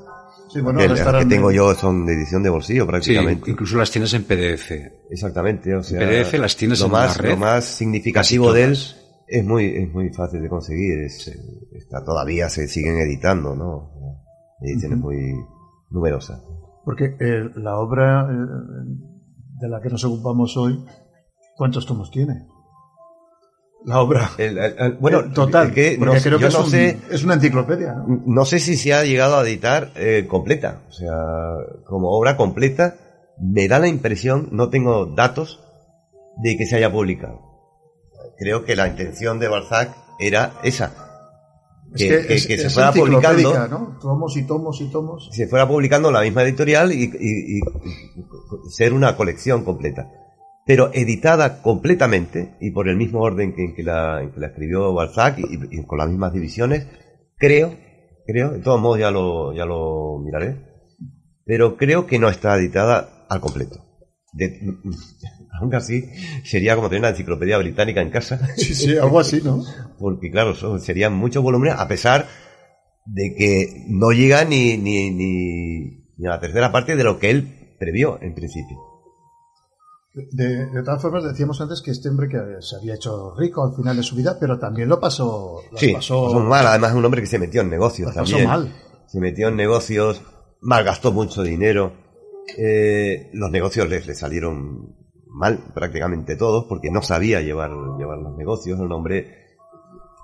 Sí, bueno, Que ahora las que tengo en- yo son de edición de bolsillo Sí, prácticamente. incluso las tienes en PDF. Exactamente, o sea, PDF las tienes lo en más, la red, Lo más significativo de él es muy, es muy fácil de conseguir. Es, está, todavía se siguen editando, ¿no? Ediciones muy numerosas. Porque eh, la obra eh, de la que nos ocupamos hoy, ¿cuántos tomos tiene? La obra. El- el- el- bueno, Eh, total, que no, creo yo que no un- sé, es una enciclopedia, ¿no? no sé si se ha llegado a editar eh, completa, o sea, como obra completa, me da la impresión, no tengo datos de que se haya publicado. Creo que la intención de Balzac era esa, Es que, que, que- es, que se fuera publicando, ¿no? Tomos y tomos y tomos. se fuera publicando en la misma editorial y, y- y ser una colección completa. Pero editada completamente y por el mismo orden que, en que la, en que la escribió Balzac y, y con las mismas divisiones, creo, creo, de todos modos ya lo, ya lo miraré, pero creo que no está editada al completo. De- aún así, sería como tener una enciclopedia británica en casa. Sí, sí, algo así, ¿no? porque claro, son- serían muchos volúmenes, a pesar de que no llega ni, ni, ni, ni a la tercera parte de lo que él previó en principio. De, de todas formas, decíamos antes que este hombre que se había hecho rico al final de su vida, pero también lo pasó, lo Sí, pasó, pasó mal, además es un hombre que se metió en negocios lo pasó también. mal. Se metió en negocios, malgastó mucho dinero, eh, los negocios le, le salieron mal prácticamente todos porque no sabía llevar, llevar los negocios, era un hombre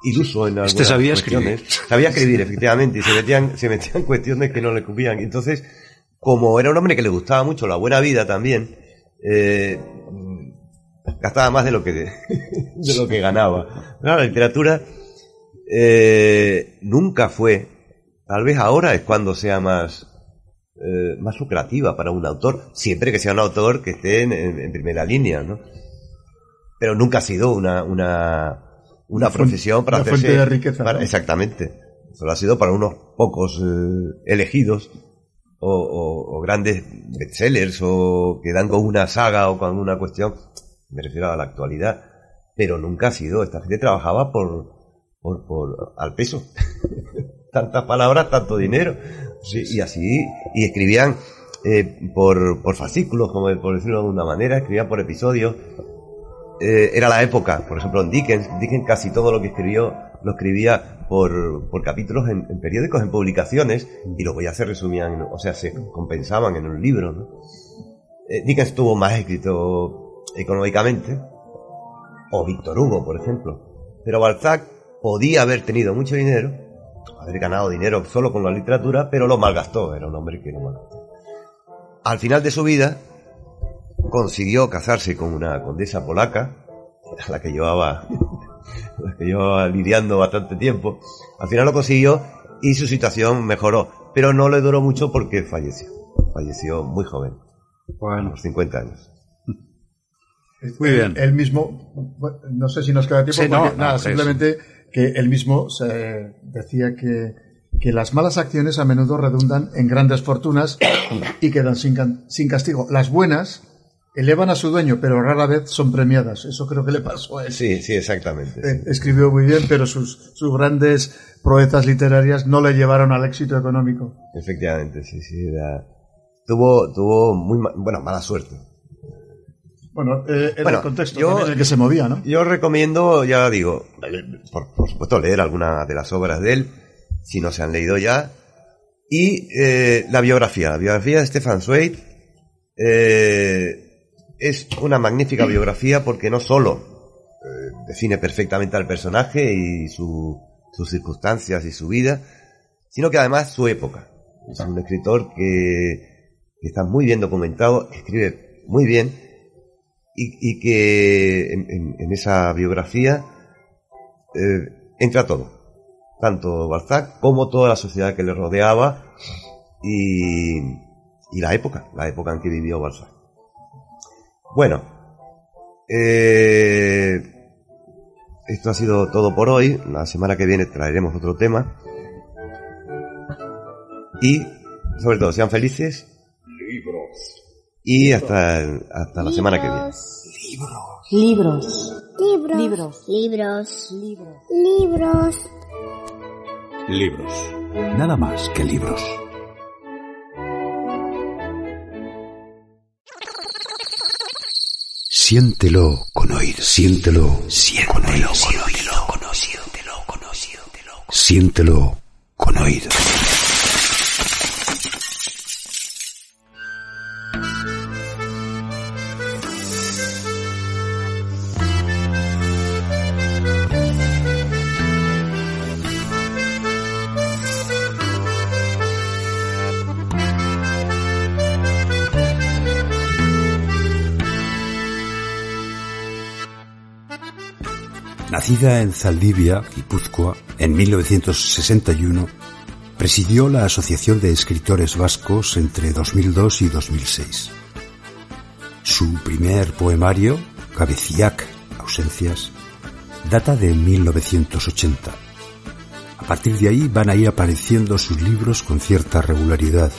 iluso en algunas Este sabía cuestiones. escribir. Sabía escribir, efectivamente, y se metían, se metían en cuestiones que no le cubían. Entonces, como era un hombre que le gustaba mucho la buena vida también, eh, gastaba más de lo que, de lo que ganaba. Claro, la literatura eh, nunca fue, tal vez ahora es cuando sea más, eh, más lucrativa para un autor, siempre que sea un autor que esté en, primera línea, ¿no? Pero nunca ha sido una, una, una profesión para una hacerse... fuente de riqueza, para- ¿no? Exactamente. Solo ha sido para unos pocos eh, elegidos o, o- o grandes bestsellers o que dan con una saga o con una cuestión, me refiero a la actualidad, pero nunca ha sido, esta gente trabajaba por, por, por al peso. Tantas palabras, tanto dinero. Sí, y así, y escribían eh, por, por fascículos, como por decirlo de alguna manera, escribían por episodios. Eh, era la época, por ejemplo, en Dickens, Dickens casi todo lo que escribió lo escribía por, por capítulos en, en periódicos, en publicaciones, y luego ya se resumían, o sea, se compensaban en un libro. ¿no? Eh, Dickens tuvo más éxito económicamente, o Víctor Hugo, por ejemplo. Pero Balzac podía haber tenido mucho dinero, haber ganado dinero solo con la literatura, pero lo malgastó, era un hombre que lo malgastó. Al final de su vida, consiguió casarse con una condesa polaca, a la que llevaba, a la que llevaba lidiando bastante tiempo. Al final lo consiguió y su situación mejoró, pero no le duró mucho porque falleció. Falleció muy joven, a Bueno, los 50 años. Muy bien. Él mismo, no sé si nos queda tiempo, Sí, no, porque, no, nada, pues. simplemente que él mismo se decía que, que las malas acciones a menudo redundan en grandes fortunas y quedan sin, sin castigo. Las buenas elevan a su dueño, pero rara vez son premiadas. Eso creo que le pasó a él. Sí, sí, exactamente. Eh, escribió muy bien, pero sus, sus grandes proezas literarias no le llevaron al éxito económico. Efectivamente, sí, sí. era- Tuvo, tuvo muy ma- bueno, mala suerte. Bueno, eh, era Bueno, el contexto yo- en el que se movía, ¿no? Yo recomiendo, ya digo, por, por supuesto, leer alguna de las obras de él, si no se han leído ya, y eh, la biografía. La biografía de Stefan Zweig eh, es una magnífica biografía porque no solo eh, define perfectamente al personaje y su- sus circunstancias y su vida, sino que además su época. Es un escritor que, que está muy bien documentado, escribe muy bien y, que en esa biografía eh, entra todo, tanto Balzac como toda la sociedad que le rodeaba y, y la época, la época en que vivió Balzac. Bueno, eh, esto ha sido todo por hoy. La semana que viene traeremos otro tema. Y, sobre todo, sean felices Libros. y hasta, hasta la semana que viene. Libros. Libros. Libros. Libros. Libros. Libros. Libros. Libros. Nada más que libros. Siéntelo con oír, siéntelo, siéntelo con oír, siéntelo con oír, siéntelo con oír, siéntelo con oír. Nacida en Zaldivia, Guipúzcoa, en 1961, presidió la Asociación de Escritores Vascos entre 2002 y 2006. Su primer poemario, Cabeciac, Ausencias, data de 1980. A partir de ahí van a ir apareciendo sus libros con cierta regularidad.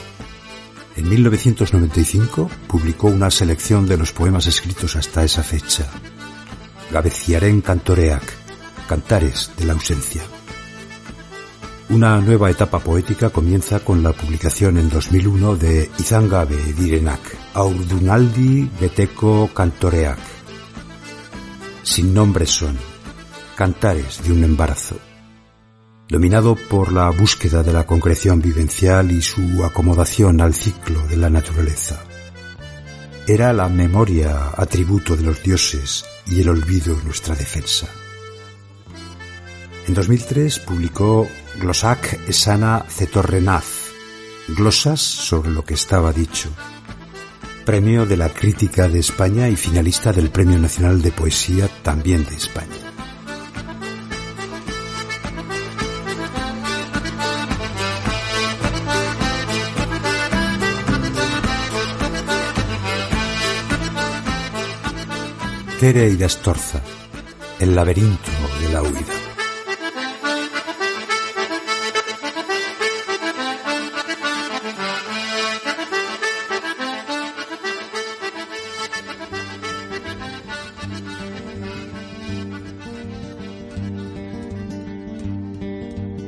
En 1995 publicó una selección de los poemas escritos hasta esa fecha. Gabeciaren Cantoreac, Cantares de la ausencia. Una nueva etapa poética comienza con la publicación en 2001 de Izangabe Direnak, Aurdunaldi Beteko Cantoreac. Sin nombre son, Cantares de un embarazo. Dominado por la búsqueda de la concreción vivencial y su acomodación al ciclo de la naturaleza. Era la memoria atributo de los dioses y el olvido nuestra defensa. En 2003 publicó Glosak Esana Cetorrenaz, glosas sobre lo que estaba dicho, premio de la crítica de España y finalista del Premio Nacional de Poesía también de España. Tere y Dastorza, el laberinto de la huida.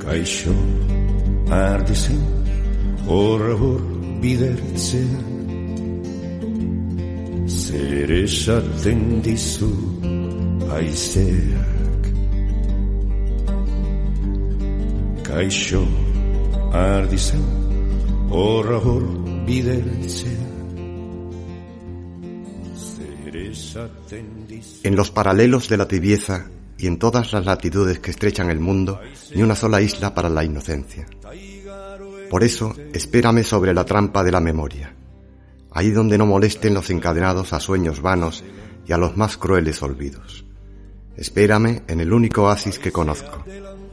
Kaixo ardizen horra hor bidertzean Zer En los paralelos de la tibieza y en todas las latitudes que estrechan el mundo, ni una sola isla para la inocencia. Por eso, espérame sobre la trampa de la memoria, ahí donde no molesten los encadenados a sueños vanos y a los más crueles olvidos. Espérame en el único oasis que conozco,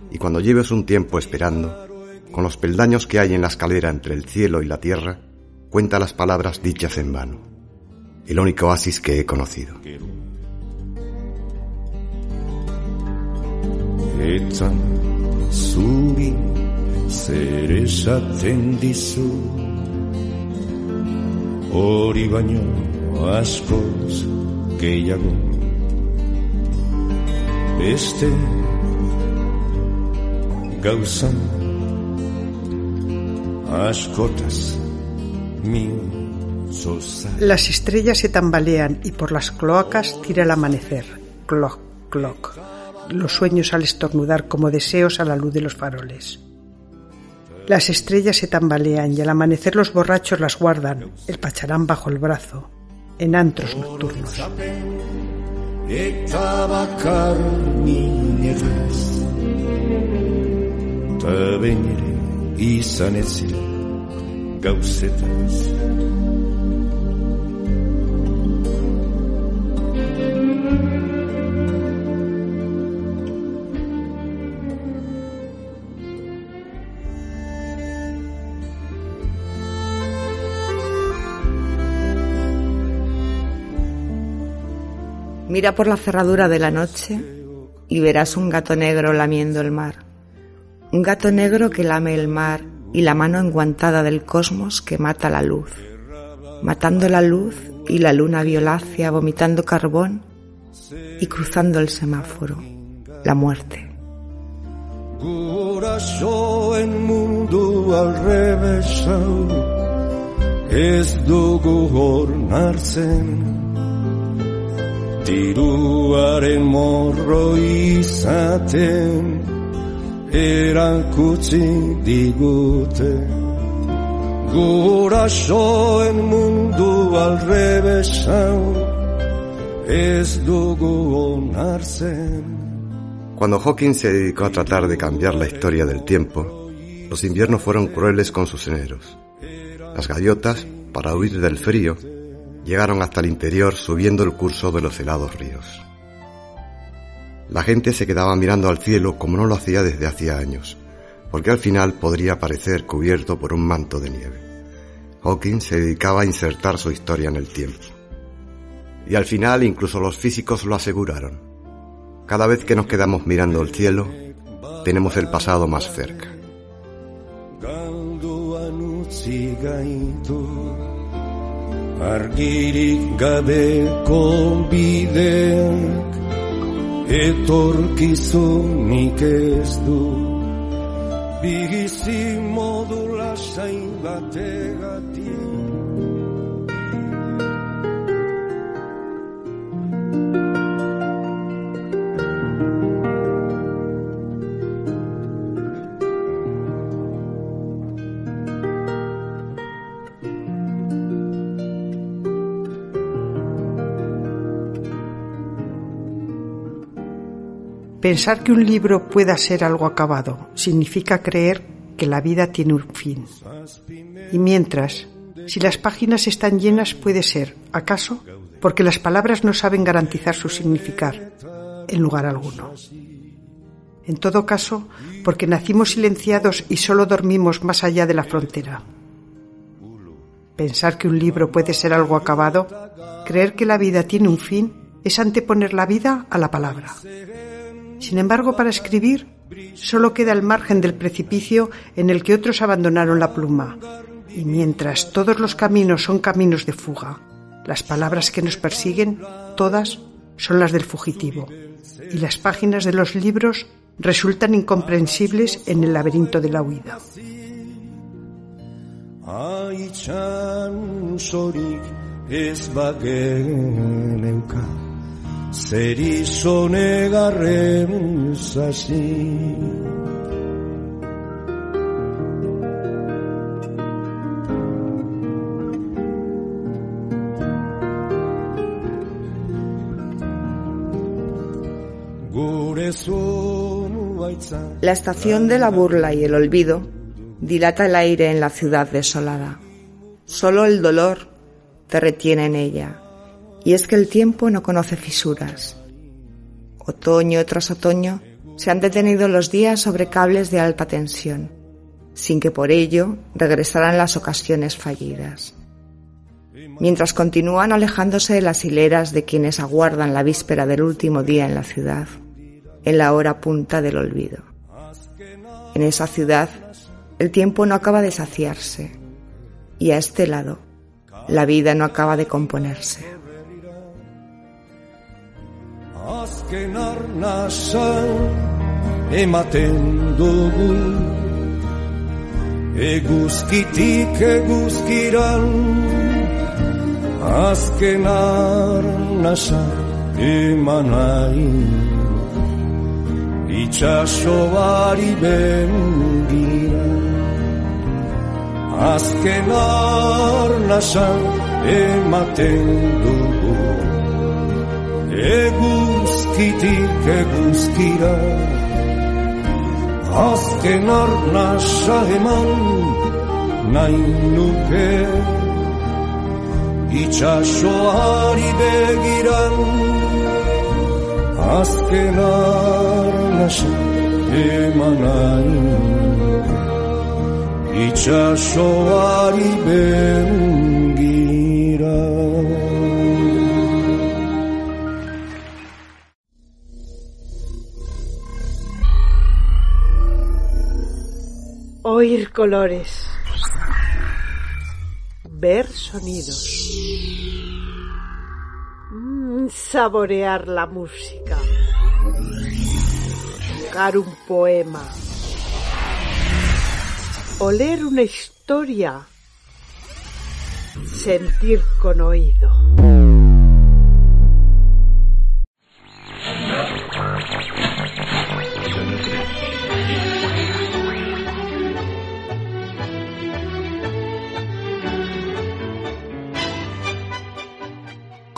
y cuando lleves un tiempo esperando, con los peldaños que hay en la escalera entre el cielo y la tierra, cuenta las palabras dichas en vano, el único oasis que he conocido. Mintzoza Las estrellas se tambalean y por las cloacas tira el amanecer. Cloc, cloc. Los sueños al estornudar como deseos a la luz de los faroles. Las estrellas se tambalean y al amanecer los borrachos las guardan, el pacharán bajo el brazo, en antros nocturnos. Mira por la cerradura de la noche y verás un gato negro lamiendo el mar. Un gato negro que lame el mar y la mano enguantada del cosmos que mata la luz. Matando la luz y la luna violácea vomitando carbón y cruzando el semáforo. La muerte. Diruaren morro izaten Erakutsi digute Gurasoen mundu alrebesa Ez dugu onartzen Cuando Hawking se dedicó a tratar de cambiar la historia del tiempo, los inviernos fueron crueles con sus eneros. Las gaviotas, para huir del frío, llegaron hasta el interior subiendo el curso de los helados ríos. La gente se quedaba mirando al cielo como no lo hacía desde hacía años, porque al final podría parecer cubierto por un manto de nieve. Hawking se dedicaba a insertar su historia en el tiempo. Y al final incluso los físicos lo aseguraron. Cada vez que nos quedamos mirando el cielo, tenemos el pasado más cerca. argirik gabeko bideak etorkizunik ez du. Bizi modula sain batek Pensar que un libro pueda ser algo acabado significa creer que la vida tiene un fin. Y mientras, si las páginas están llenas puede ser, acaso, porque las palabras no saben garantizar su significar en lugar alguno. En todo caso, porque nacimos silenciados y solo dormimos más allá de la frontera. Pensar que un libro puede ser algo acabado, creer que la vida tiene un fin, es anteponer la vida a la palabra. Sin embargo, para escribir, solo queda el margen del precipicio en el que otros abandonaron la pluma. Y mientras todos los caminos son caminos de fuga, las palabras que nos persiguen, todas, son las del fugitivo. Y las páginas de los libros resultan incomprensibles en el laberinto de la huida. La estación de la burla y el olvido dilata el aire en la ciudad desolada. Solo el dolor te retiene en ella. Y es que el tiempo no conoce fisuras. Otoño tras otoño se han detenido los días sobre cables de alta tensión, sin que por ello regresaran las ocasiones fallidas. Mientras continúan alejándose de las hileras de quienes aguardan la víspera del último día en la ciudad, en la hora punta del olvido. En esa ciudad el tiempo no acaba de saciarse y a este lado la vida no acaba de componerse. Azken arnasa ematen dugu. Eguzkitik eguzkiran Azken arnasa eman nahi. Itxasoari bengira Azken arnasa ematen dugu Eguzkitik eguzkira Azken arnasa eman nahi nuke Itxasoari begiran Azken arnasa eman nahi nuke Itxasoari begira Oír colores. Ver sonidos. Mm, saborear la música. Tocar un poema. Oler una historia. Sentir con oído.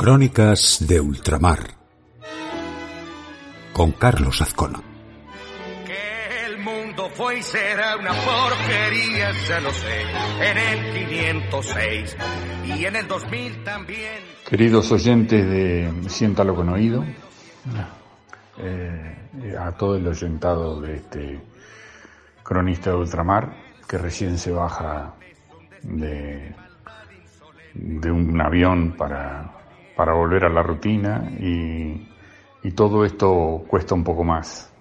Crónicas de Ultramar con Carlos Azcona. El mundo fue y será una porquería, ya lo sé, en el 506 y en el 2000 también. Queridos oyentes de Siéntalo con Oído, eh, a todo el oyentado de este cronista de ultramar que recién se baja de, de un avión para, para volver a la rutina y, todo esto cuesta un poco más.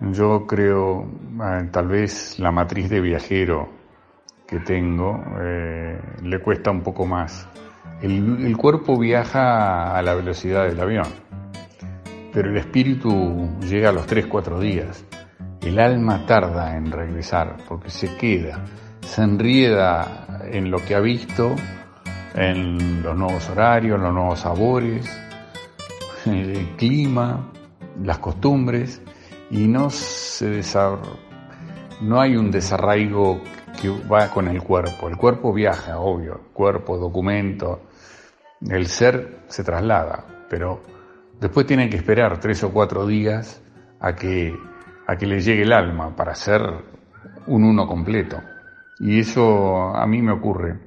Yo creo, eh, tal vez la matriz de viajero que tengo eh, le cuesta un poco más. El, el cuerpo viaja a la velocidad del avión, pero el espíritu llega a los 3-4 días. El alma tarda en regresar porque se queda, se enrieda en lo que ha visto, en los nuevos horarios, los nuevos sabores, el clima, las costumbres y no se no hay un desarraigo que va con el cuerpo. El cuerpo viaja, obvio, cuerpo, documento, el ser se traslada, pero después tienen que esperar tres o cuatro días a que, a que le llegue el alma para ser un uno completo. Y eso a mí me ocurre.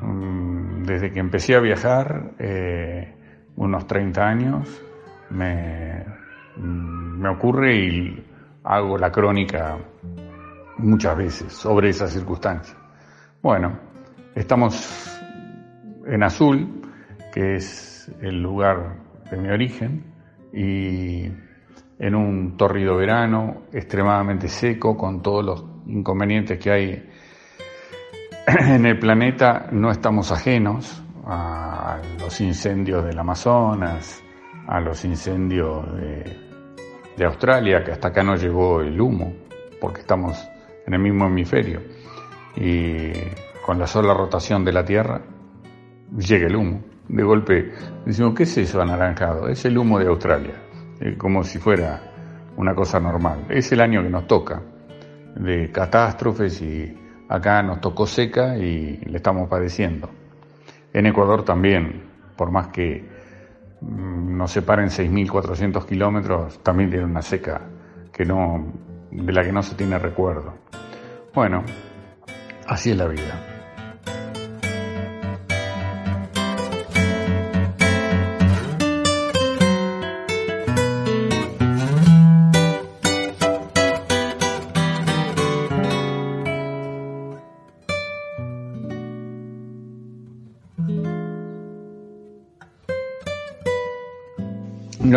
Mm, Desde que empecé a viajar, eh, unos 30 años, me, mm, me ocurre y hago la crónica muchas veces sobre esa circunstancia. Bueno, estamos en Azul, que es el lugar de mi origen, y en un tórrido verano extremadamente seco, con todos los inconvenientes que hay en el planeta, no estamos ajenos a los incendios del Amazonas, a los incendios de, Australia, que hasta acá no llegó el humo, porque estamos en el mismo hemisferio. Y con la sola rotación de la Tierra, llega el humo. De golpe decimos, ¿qué es eso anaranjado? Es el humo de Australia, como si fuera una cosa normal. Es el año que nos toca, de catástrofes y acá nos tocó seca y le estamos padeciendo. En Ecuador también, por más que mm, nos separen 6.400 kilómetros, también tiene una seca que no, de la que no se tiene recuerdo. Bueno, así es la vida.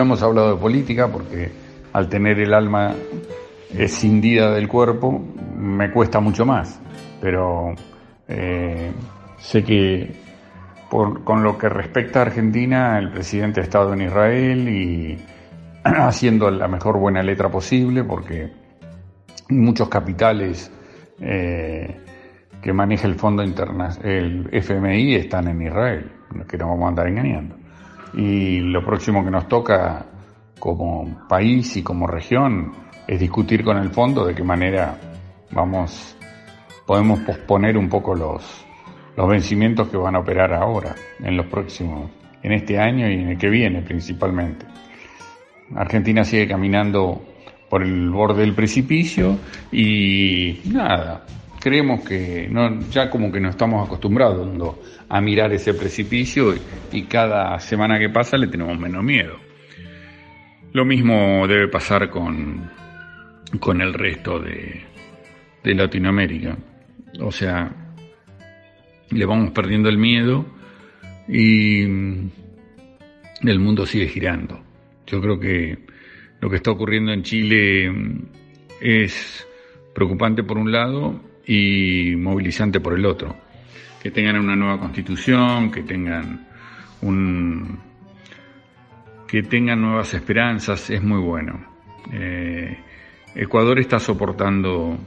Hemos hablado de política porque al tener el alma escindida del cuerpo me cuesta mucho más. Pero eh, sé que con lo que respecta a Argentina, el presidente ha estado en Israel y haciendo la mejor buena letra posible porque muchos capitales eh, que maneja el Fondo Interna el FMI están en Israel, que no vamos a andar engañando. Y lo próximo que nos toca como país y como región es discutir con el fondo de qué manera vamos podemos posponer un poco los los vencimientos que van a operar ahora en los próximos en este año y en el que viene principalmente. Argentina sigue caminando por el borde del precipicio y nada, creemos que no, ya como que nos estamos acostumbrados ¿no? A mirar ese precipicio y, cada semana que pasa le tenemos menos miedo. Lo mismo debe pasar con, con el resto de, de Latinoamérica. O sea, le vamos perdiendo el miedo y el mundo sigue girando. Yo creo que lo que está ocurriendo en Chile mm, es preocupante por un lado y movilizante por el otro. Que tengan una nueva constitución, que tengan un que tengan nuevas esperanzas es muy bueno. Eh, Ecuador está soportando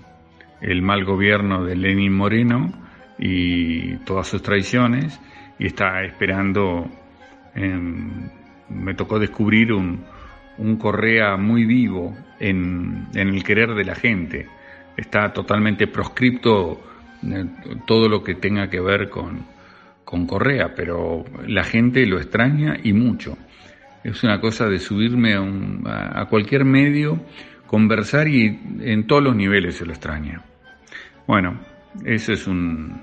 el mal gobierno de Lenin Moreno y todas sus traiciones y está esperando, me tocó descubrir un, un Correa muy vivo en, en el querer de la gente. Está totalmente proscripto todo lo que tenga que ver con, con Correa, pero la gente lo extraña y mucho. Es una cosa de subirme a, un- a- cualquier medio, conversar y en todos los niveles se lo extraña. Bueno, eso es un,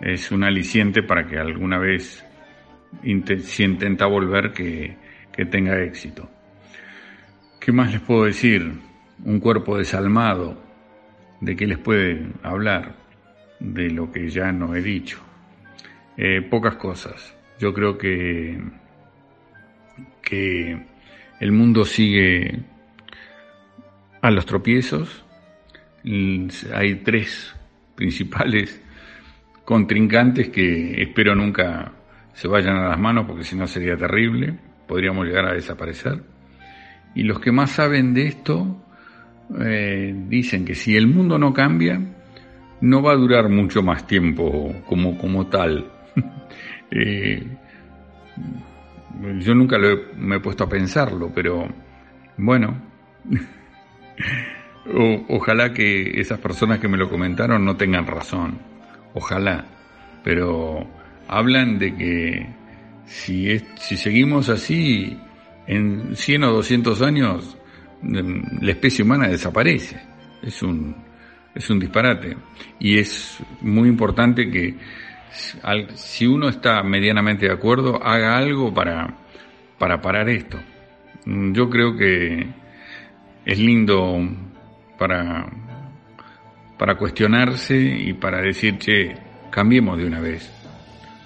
es un aliciente para que alguna vez, si intenta volver, que, que tenga éxito. ¿Qué más les puedo decir? Un cuerpo desalmado. ¿De qué les puede hablar? De lo que ya no he dicho. Eh, pocas cosas. Yo creo que, que el mundo sigue a los tropiezos. Hay tres principales contrincantes que espero nunca se vayan a las manos porque si no sería terrible, podríamos llegar a desaparecer. Y los que más saben de esto eh, dicen que si el mundo no cambia, no va a durar mucho más tiempo como, como tal. Eh, yo nunca lo he- me he puesto a pensarlo, pero bueno, ojalá que esas personas que me lo comentaron no tengan razón, ojalá, pero hablan de que si, es- si seguimos así, en 100 o 200 años, mm, la especie humana desaparece. Es un, es un disparate. Y es muy importante que si uno está medianamente de acuerdo, haga algo para, para parar esto. Yo creo que es lindo para, para cuestionarse y para decir, che, cambiemos de una vez.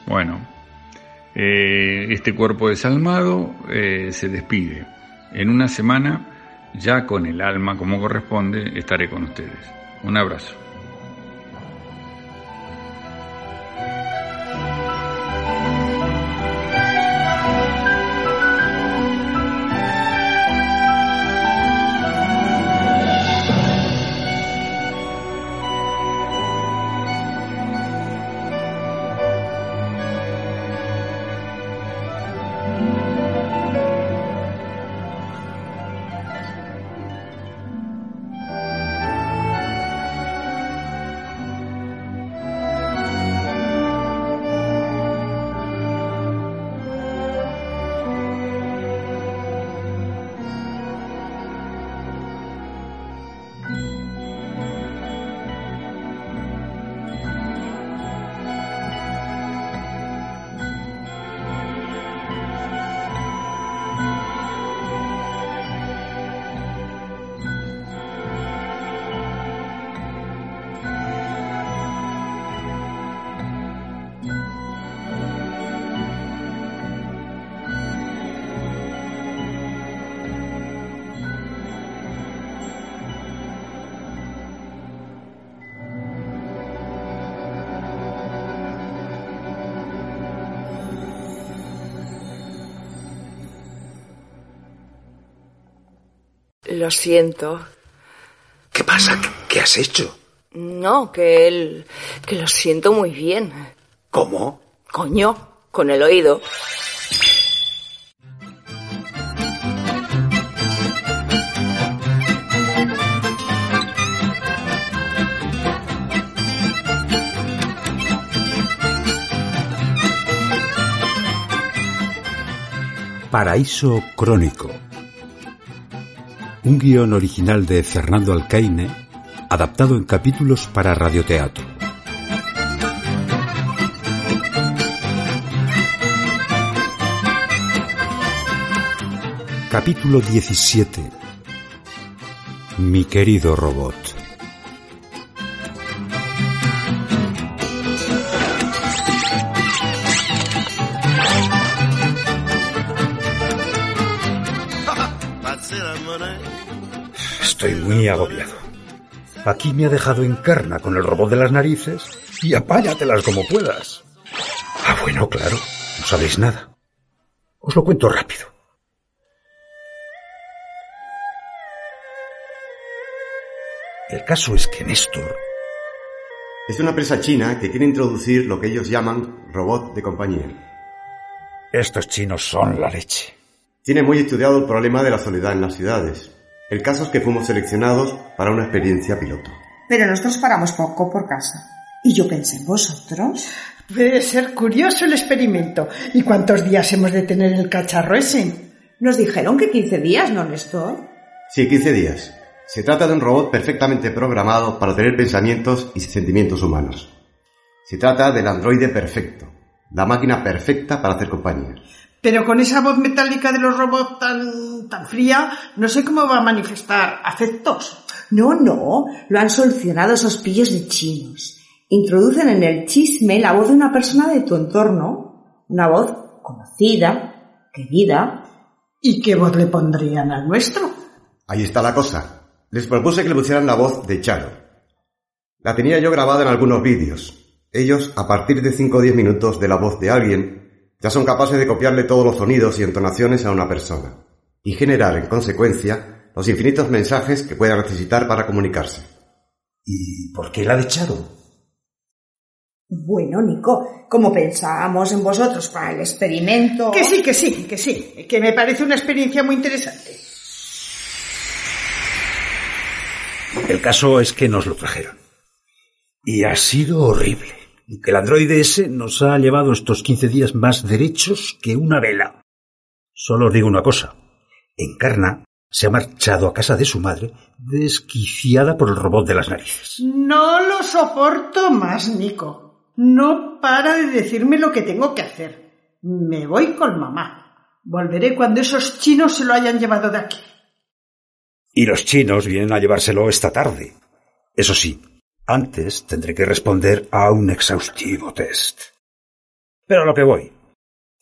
Bueno, eh, este cuerpo desalmado eh, se despide. En una semana, ya con el alma como corresponde, estaré con ustedes. Un abrazo. Lo siento. ¿Qué pasa? ¿Qué, qué has hecho? No, que él... que lo siento muy bien. ¿Cómo? Coño, con el oído. Paraíso Crónico. Un guion original de Fernando Alcaine, adaptado en capítulos para radioteatro. Capítulo 17. Mi querido robot. Muy agobiado. Aquí me ha dejado en carna con el robot de las narices y apáñatelas como puedas. Ah, bueno, claro, no sabéis nada. Os lo cuento rápido. El caso es que Néstor Es una empresa china que quiere introducir lo que ellos llaman robot de compañía. Estos chinos son la leche. Tiene muy estudiado el problema de la soledad en las ciudades. El caso es que fuimos seleccionados para una experiencia piloto. Pero nosotros paramos poco por casa. Y yo pensé en vosotros. Puede ser curioso el experimento. ¿Y cuántos días hemos de tener el cacharro ese? Nos dijeron que 15 días, ¿no, Néstor? Sí, 15 días. Se trata de un robot perfectamente programado para tener pensamientos y sentimientos humanos. Se trata del androide perfecto, la máquina perfecta para hacer compañía. Pero con esa voz metálica de los robots tan, tan fría, no sé cómo va a manifestar afectos. No, no, lo han solucionado esos pillos de chinos. Introducen en el chisme la voz de una persona de tu entorno. Una voz conocida, querida. ¿Y qué voz le pondrían al nuestro? Ahí está la cosa. Les propuse que le pusieran la voz de Charo. La tenía yo grabada en algunos vídeos. Ellos, a partir de 5 o 10 minutos de la voz de alguien, ya son capaces de copiarle todos los sonidos y entonaciones a una persona, y generar, en consecuencia, los infinitos mensajes que pueda necesitar para comunicarse. ¿Y por qué la de Charo? Bueno, Nico, como pensábamos en vosotros para el experimento... Que sí, que sí, que sí, que me parece una experiencia muy interesante. El caso es que nos lo trajeron. Y ha sido horrible. Que el androide ese nos ha llevado estos 15 días más derechos que una vela. Solo os digo una cosa. Encarna se ha marchado a casa de su madre desquiciada por el robot de las narices. No lo soporto más, Nico. No para de decirme lo que tengo que hacer. Me voy con mamá. Volveré cuando esos chinos se lo hayan llevado de aquí. Y los chinos vienen a llevárselo esta tarde. Eso sí, antes tendré que responder a un exhaustivo test. Pero a lo que voy.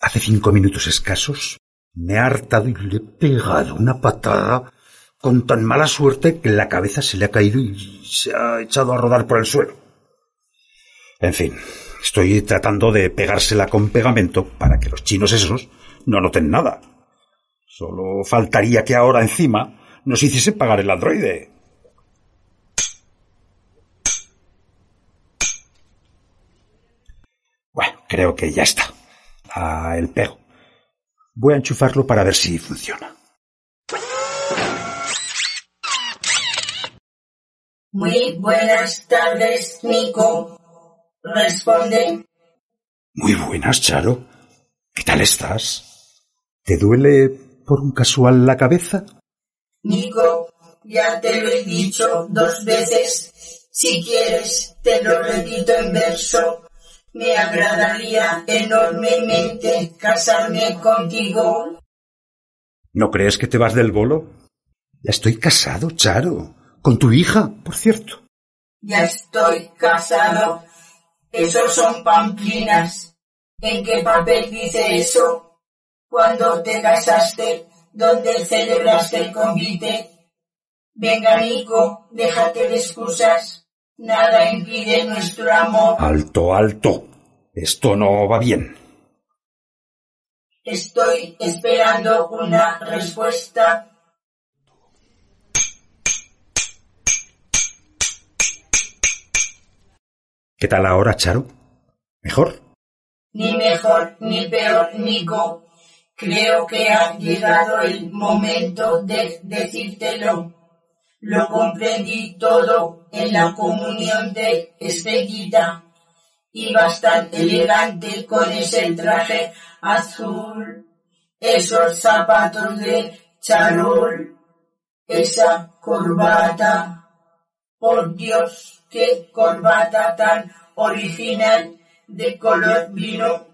Hace cinco minutos escasos me ha hartado y le he pegado una patada con tan mala suerte que la cabeza se le ha caído y se ha echado a rodar por el suelo. En fin, estoy tratando de pegársela con pegamento para que los chinos esos no noten nada. Solo faltaría que ahora encima nos hiciesen pagar el androide. Bueno, creo que ya está. Ah, el pego. Voy a enchufarlo para ver si funciona. Muy buenas tardes, Nico. Responde. Muy buenas, Charo. ¿Qué tal estás? ¿Te duele por un casual la cabeza? Nico, ya te lo he dicho dos veces. Si quieres, te lo repito en verso. Me agradaría enormemente casarme contigo. ¿No crees que te vas del bolo? Ya estoy casado, Charo. Con tu hija, por cierto. Ya estoy casado. Esos son pamplinas. ¿En qué papel dice eso? Cuando te casaste, ¿dónde celebraste el convite? Venga, Nico, déjate de excusas. Nada impide nuestro amor. Alto, alto. Esto no va bien. Estoy esperando una respuesta. ¿Qué tal ahora, Charo? ¿Mejor? Ni mejor ni peor, Nico. Creo que ha llegado el momento de decírtelo. Lo comprendí todo en la comunión de Estrellita. Ibas tan elegante con ese traje azul, esos zapatos de charol, esa corbata. Por Dios, qué corbata tan original de color vino.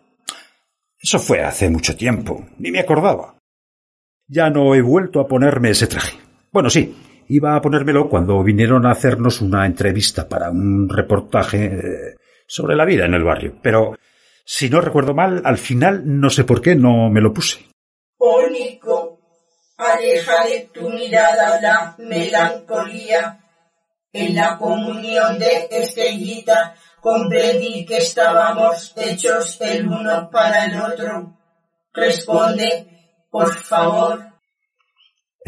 Eso fue hace mucho tiempo. Ni me acordaba. Ya no he vuelto a ponerme ese traje. Bueno, sí, iba a ponérmelo cuando vinieron a hacernos una entrevista para un reportaje eh, sobre la vida en el barrio. Pero, si no recuerdo mal, al final no sé por qué no me lo puse. Oh, Nico, aleja de tu mirada la melancolía. En la comunión de Estrellita comprendí que estábamos hechos el uno para el otro. Responde, por favor.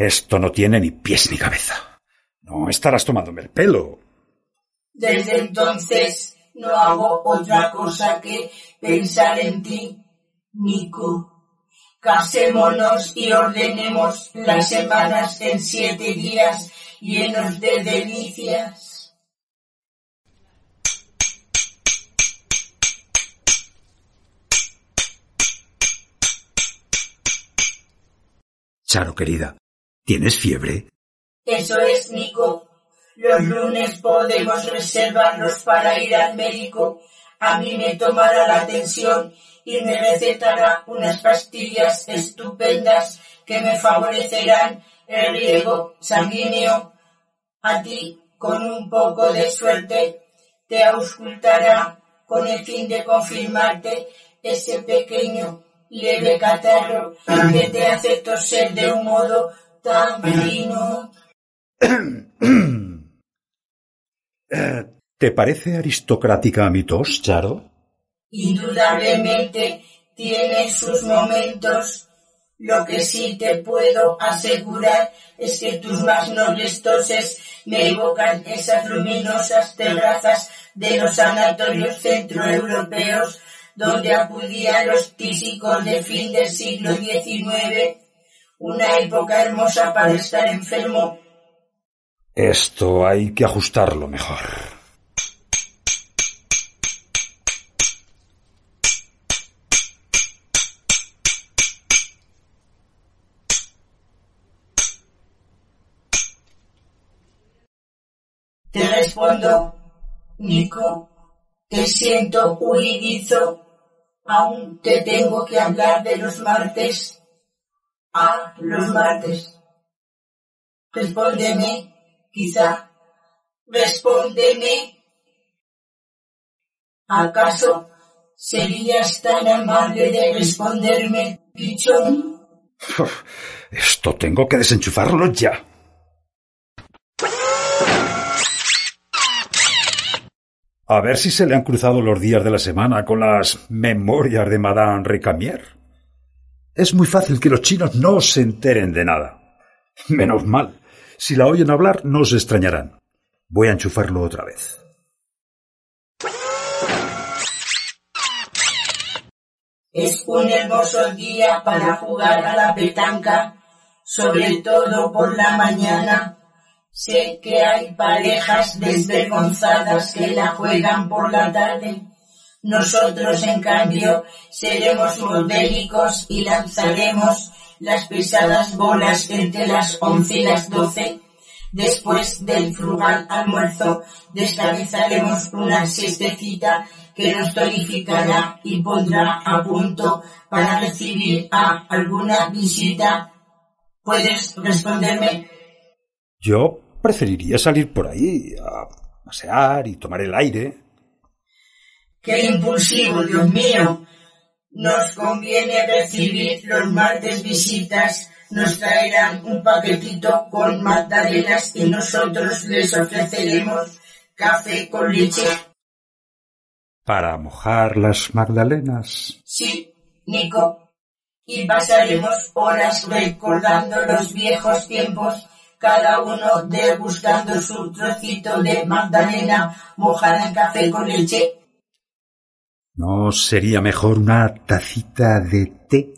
Esto no tiene ni pies ni cabeza. No estarás tomándome el pelo. Desde entonces no hago otra cosa que pensar en ti, Nico. Casémonos y ordenemos las semanas en siete días llenos de delicias. Charo, querida, ¿tienes fiebre? Eso es, Nico. Los lunes podemos reservarlos para ir al médico. A mí me tomará la atención y me recetará unas pastillas estupendas que me favorecerán el riego sanguíneo. A ti, con un poco de suerte, te auscultará con el fin de confirmarte ese pequeño leve catarro que te hace toser de un modo ¿Te parece aristocrática mi tos, Charo? Indudablemente tiene sus momentos. Lo que sí te puedo asegurar es que tus más nobles toses me evocan esas luminosas terrazas de los sanatorios centroeuropeos donde acudían los tísicos de fin del siglo XIX, una época hermosa para estar enfermo. Esto hay que ajustarlo mejor. Te respondo, Nico, te siento huidizo. Aún te tengo que hablar de los martes. Ah, los martes. Respóndeme, quizá. Respóndeme. ¿Acaso serías tan amable de responderme, pichón? Esto tengo que desenchufarlo ya. A ver si se le han cruzado los días de la semana con las memorias de Madame Recamier. Es muy fácil que los chinos no se enteren de nada. Menos mal. Si la oyen hablar, no se extrañarán. Voy a enchufarlo otra vez. Es un hermoso día para jugar a la petanca, sobre todo por la mañana. Sé que hay parejas desvergonzadas que la juegan por la tarde. Nosotros, en cambio, seremos modélicos y lanzaremos las pesadas bolas entre las once y las doce. Después del frugal almuerzo, descabezaremos una siestecita que nos tonificará y pondrá a punto para recibir a alguna visita. ¿Puedes responderme? Yo preferiría salir por ahí a pasear y tomar el aire. ¡Qué impulsivo, Dios mío! Nos conviene recibir los martes visitas. Nos traerán un paquetito con magdalenas y nosotros les ofreceremos café con leche. Para mojar las magdalenas. Sí, Nico. Y pasaremos horas recordando los viejos tiempos, cada uno degustando su trocito de magdalena mojada en café con leche. ¿No sería mejor una tacita de té?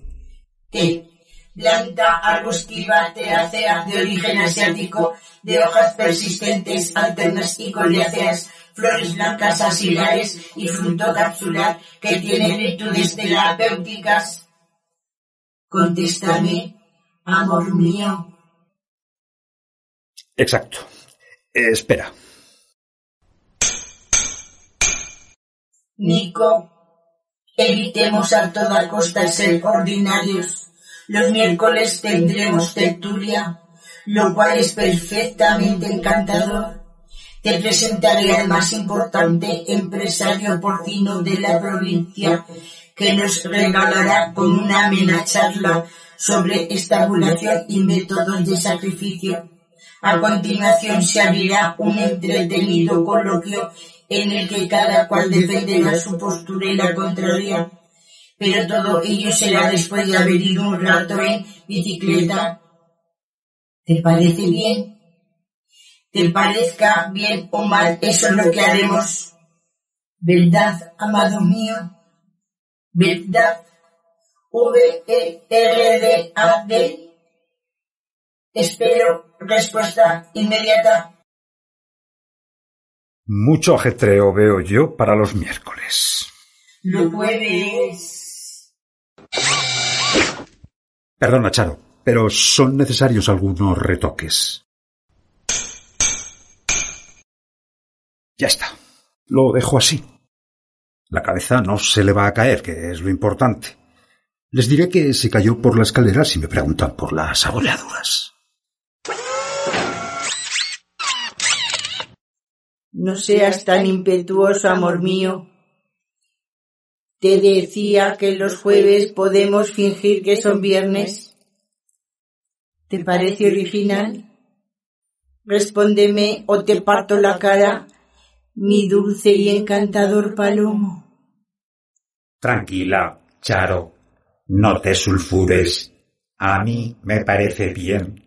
Té. Planta arbustiva terácea de origen asiático, de hojas persistentes, alternas y coriáceas, flores blancas axilares y fruto capsular que tiene virtudes terapéuticas. Contéstame, amor mío. Exacto. Eh, espera. Nico, evitemos a toda costa ser ordinarios. Los miércoles tendremos tertulia, lo cual es perfectamente encantador. Te presentaré al más importante empresario porcino de la provincia, que nos regalará con una amena charla sobre estabulación y métodos de sacrificio. A continuación se abrirá un entretenido coloquio en el que cada cual defenderá su postura y la contraria. Pero todo ello será después de haber ido un rato en bicicleta. ¿Te parece bien? ¿Te parezca bien o mal? Eso es lo que haremos. ¿Verdad, amado mío? ¿Verdad? V-E-R-D-A-D. Espero respuesta inmediata. Mucho ajetreo veo yo para los miércoles. Lo jueves. Perdona, Charo, pero son necesarios algunos retoques. Ya está. Lo dejo así. La cabeza no se le va a caer, que es lo importante. Les diré que se cayó por la escalera si me preguntan por las abolladuras. No seas tan impetuoso, amor mío. Te decía que los jueves podemos fingir que son viernes. ¿Te parece original? Respóndeme o te parto la cara mi dulce y encantador palomo. Tranquila, Charo. No te sulfures. A mí me parece bien.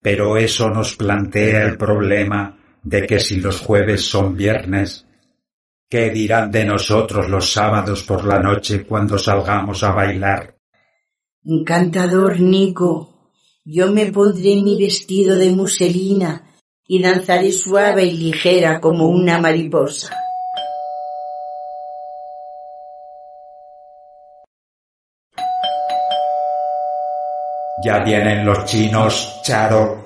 Pero eso nos plantea el problema de que si los jueves son viernes, ¿qué dirán de nosotros los sábados por la noche cuando salgamos a bailar? Encantador Nico, yo me pondré mi vestido de muselina y danzaré suave y ligera como una mariposa. Ya vienen los chinos, Charo.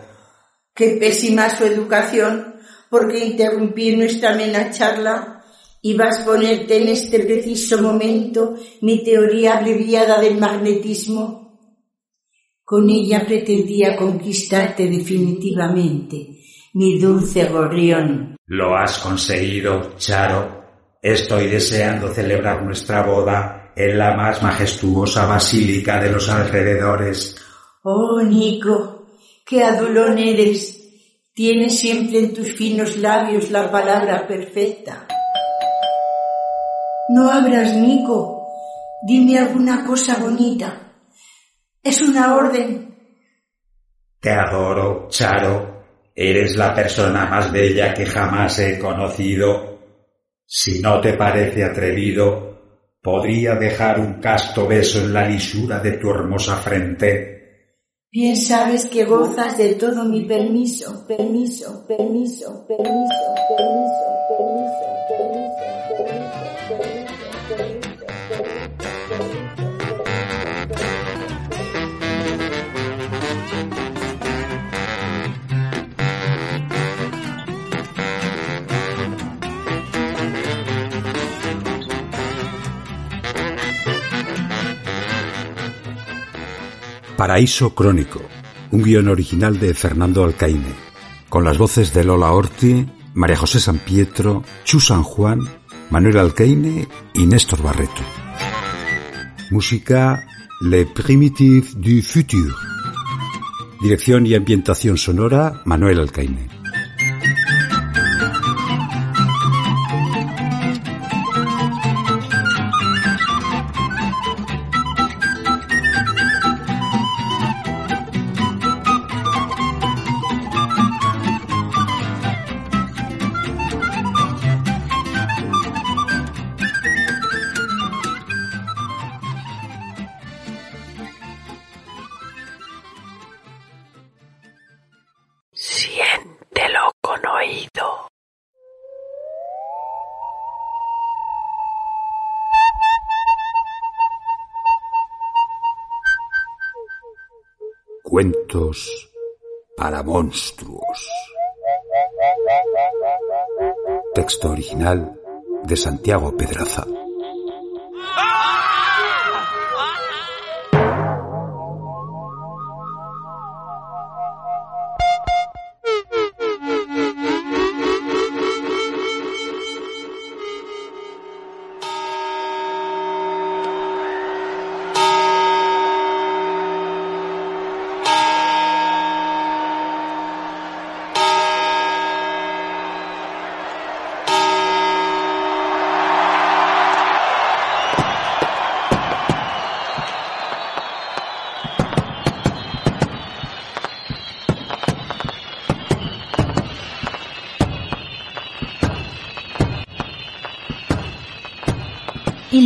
Qué pésima su educación, porque interrumpir nuestra amena charla y vas a ponerte en este preciso momento mi teoría abreviada del magnetismo. Con ella pretendía conquistarte definitivamente, mi dulce gorrión. Lo has conseguido, Charo. Estoy deseando celebrar nuestra boda en la más majestuosa basílica de los alrededores. Oh, Nico, qué adulón eres. Tienes siempre en tus finos labios la palabra perfecta. No abras, Nico. Dime alguna cosa bonita. Es una orden. Te adoro, Charo. Eres la persona más bella que jamás he conocido. Si no te parece atrevido, podría dejar un casto beso en la lisura de tu hermosa frente. Bien sabes que gozas de todo mi permiso, permiso, permiso, permiso, permiso, permiso, Paraíso Crónico, un guion original de Fernando Alcaine, con las voces de Lola Orti, María José San Pietro, Chu San Juan, Manuel Alcaine y Néstor Barreto. Música Le Primitive du Futur. Dirección y ambientación sonora Manuel Alcaine. Para monstruos. Texto original de Santiago Pedraza.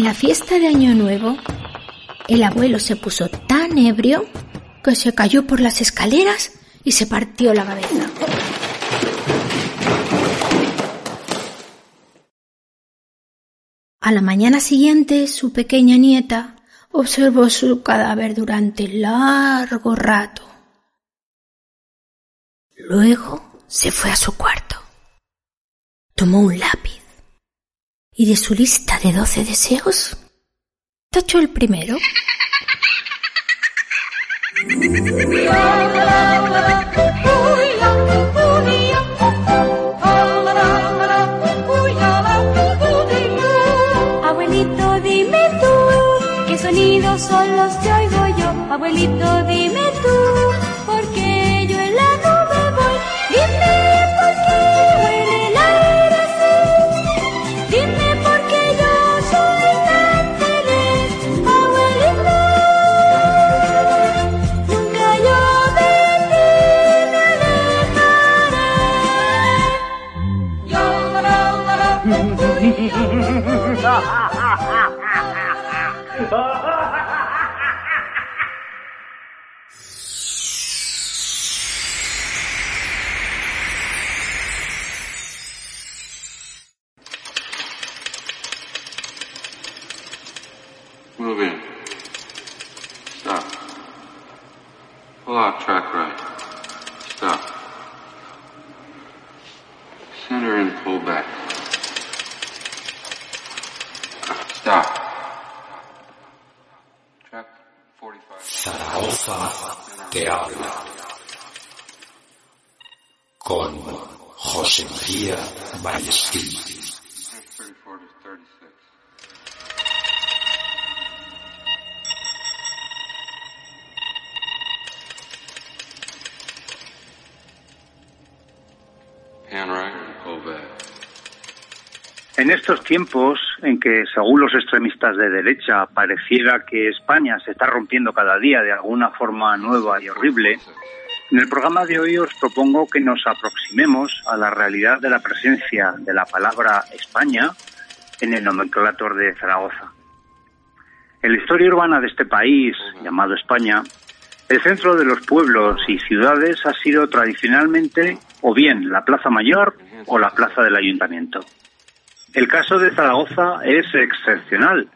En la fiesta de Año Nuevo, el abuelo se puso tan ebrio que se cayó por las escaleras y se partió la cabeza. A la mañana siguiente, su pequeña nieta observó su cadáver durante largo rato. Luego se fue a su cuarto. Tomó un lápiz y de su lista de doce deseos tachó el primero. Abuelito, dime tú, ¿qué sonidos son los que oigo yo? Abuelito, dime Move in. Stop. Pull out track right. Estos tiempos en que, según los extremistas de derecha, pareciera que España se está rompiendo cada día de alguna forma nueva y horrible, en el programa de hoy os propongo que nos aproximemos a la realidad de la presencia de la palabra España en el nomenclator de Zaragoza. En la historia urbana de este país, llamado España, el centro de los pueblos y ciudades ha sido tradicionalmente o bien la Plaza Mayor o la Plaza del Ayuntamiento. El caso de Zaragoza es excepcional,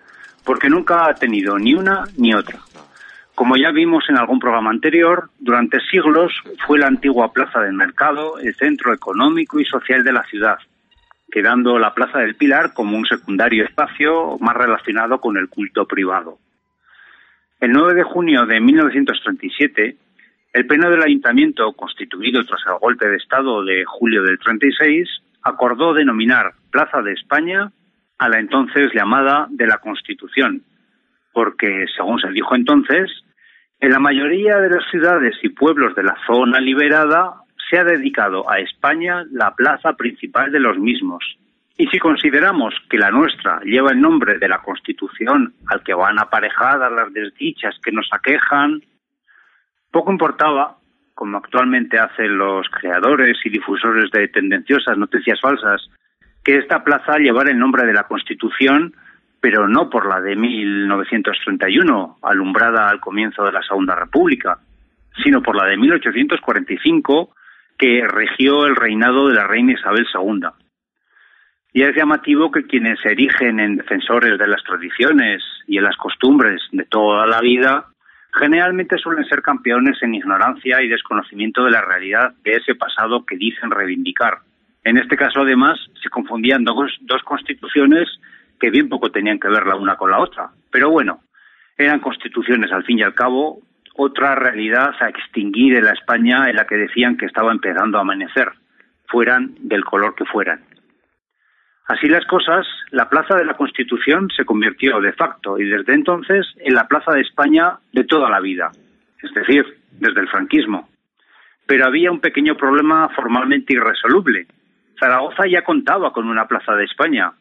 porque nunca ha tenido ni una ni otra. Como ya vimos en algún programa anterior, durante siglos fue la antigua Plaza del Mercado el centro económico y social de la ciudad, quedando la Plaza del Pilar como un secundario espacio más relacionado con el culto privado. El 9 de junio de 1937, el Pleno del Ayuntamiento, constituido tras el golpe de Estado de julio del 36, acordó denominar Plaza de España a la entonces llamada de la Constitución, porque, según se dijo entonces, en la mayoría de las ciudades y pueblos de la zona liberada se ha dedicado a España la plaza principal de los mismos. Y si consideramos que la nuestra lleva el nombre de la Constitución al que van aparejadas las desdichas que nos aquejan, poco importaba, como actualmente hacen los creadores y difusores de tendenciosas noticias falsas, que esta plaza llevara el nombre de la Constitución, pero no por la de 1931, alumbrada al comienzo de la Segunda República, sino por la de 1845, que regió el reinado de la reina Isabel II. Y es llamativo que quienes se erigen en defensores de las tradiciones y en las costumbres de toda la vida, generalmente suelen ser campeones en ignorancia y desconocimiento de la realidad de ese pasado que dicen reivindicar. En este caso, además, se confundían dos, dos constituciones que bien poco tenían que ver la una con la otra. Pero bueno, eran constituciones al fin y al cabo, otra realidad a extinguir en la España en la que decían que estaba empezando a amanecer, fueran del color que fueran. Así las cosas, la Plaza de la Constitución se convirtió de facto y desde entonces en la Plaza de España de toda la vida, es decir, desde el franquismo. Pero había un pequeño problema formalmente irresoluble. Zaragoza ya contaba con una Plaza de España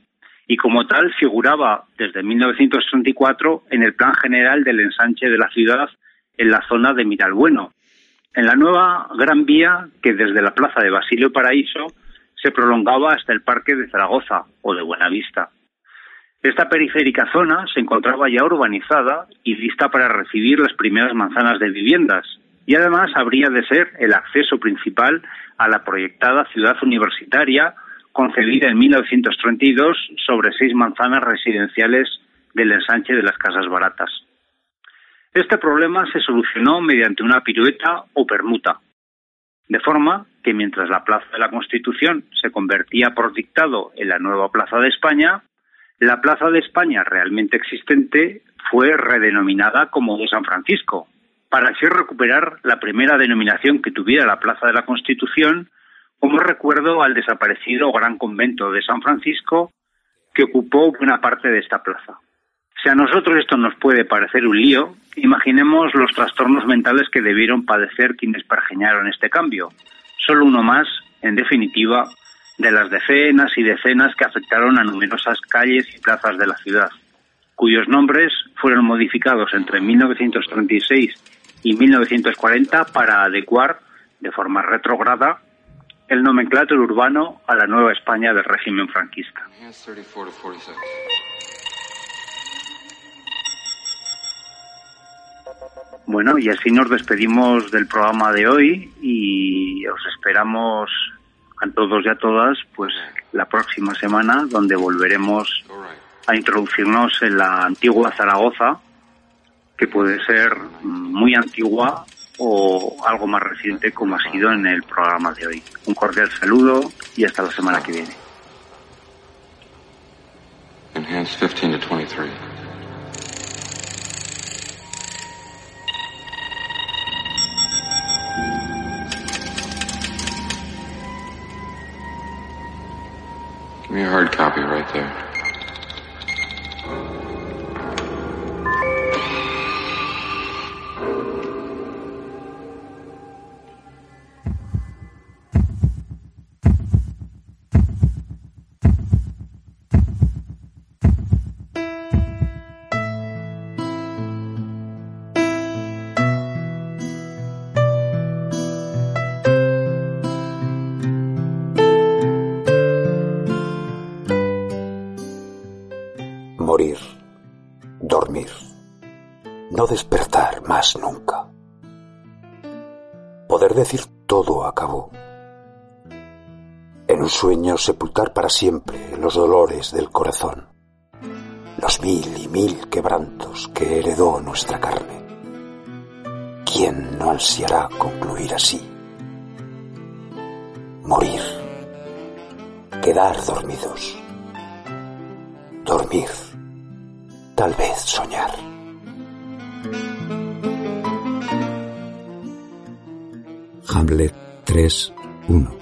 y como tal figuraba desde 1934 en el Plan General del ensanche de la ciudad en la zona de Miralbueno, en la nueva Gran Vía que desde la Plaza de Basilio Paraíso se prolongaba hasta el Parque de Zaragoza o de Buenavista. Esta periférica zona se encontraba ya urbanizada y lista para recibir las primeras manzanas de viviendas, y además habría de ser el acceso principal a la proyectada ciudad universitaria concebida en 1932 sobre seis manzanas residenciales del ensanche de las casas baratas. Este problema se solucionó mediante una pirueta o permuta, de forma que mientras la Plaza de la Constitución se convertía por dictado en la nueva Plaza de España, la Plaza de España realmente existente fue redenominada como de San Francisco, para así recuperar la primera denominación que tuviera la Plaza de la Constitución como recuerdo al desaparecido Gran Convento de San Francisco que ocupó buena parte de esta plaza. Si a nosotros esto nos puede parecer un lío, imaginemos los trastornos mentales que debieron padecer quienes pergeñaron este cambio. Solo uno más, en definitiva, de las decenas y decenas que afectaron a numerosas calles y plazas de la ciudad, cuyos nombres fueron modificados entre 1936 y 1940 para adecuar, de forma retrograda, el nomenclátor urbano a la nueva España del régimen franquista. Bueno, y así nos despedimos del programa de hoy y os esperamos a todos y a todas pues la próxima semana donde volveremos a introducirnos en la antigua Zaragoza, que puede ser muy antigua o algo más reciente como ha sido en el programa de hoy. Un cordial saludo y hasta la semana que viene. Give me a hard copy right there. Decir todo acabó. En un sueño sepultar para siempre los dolores del corazón, los mil y mil quebrantos que heredó nuestra carne. ¿Quién no ansiará concluir así? Morir, quedar dormidos, dormir, tal vez soñar. Hamlet 3, 1.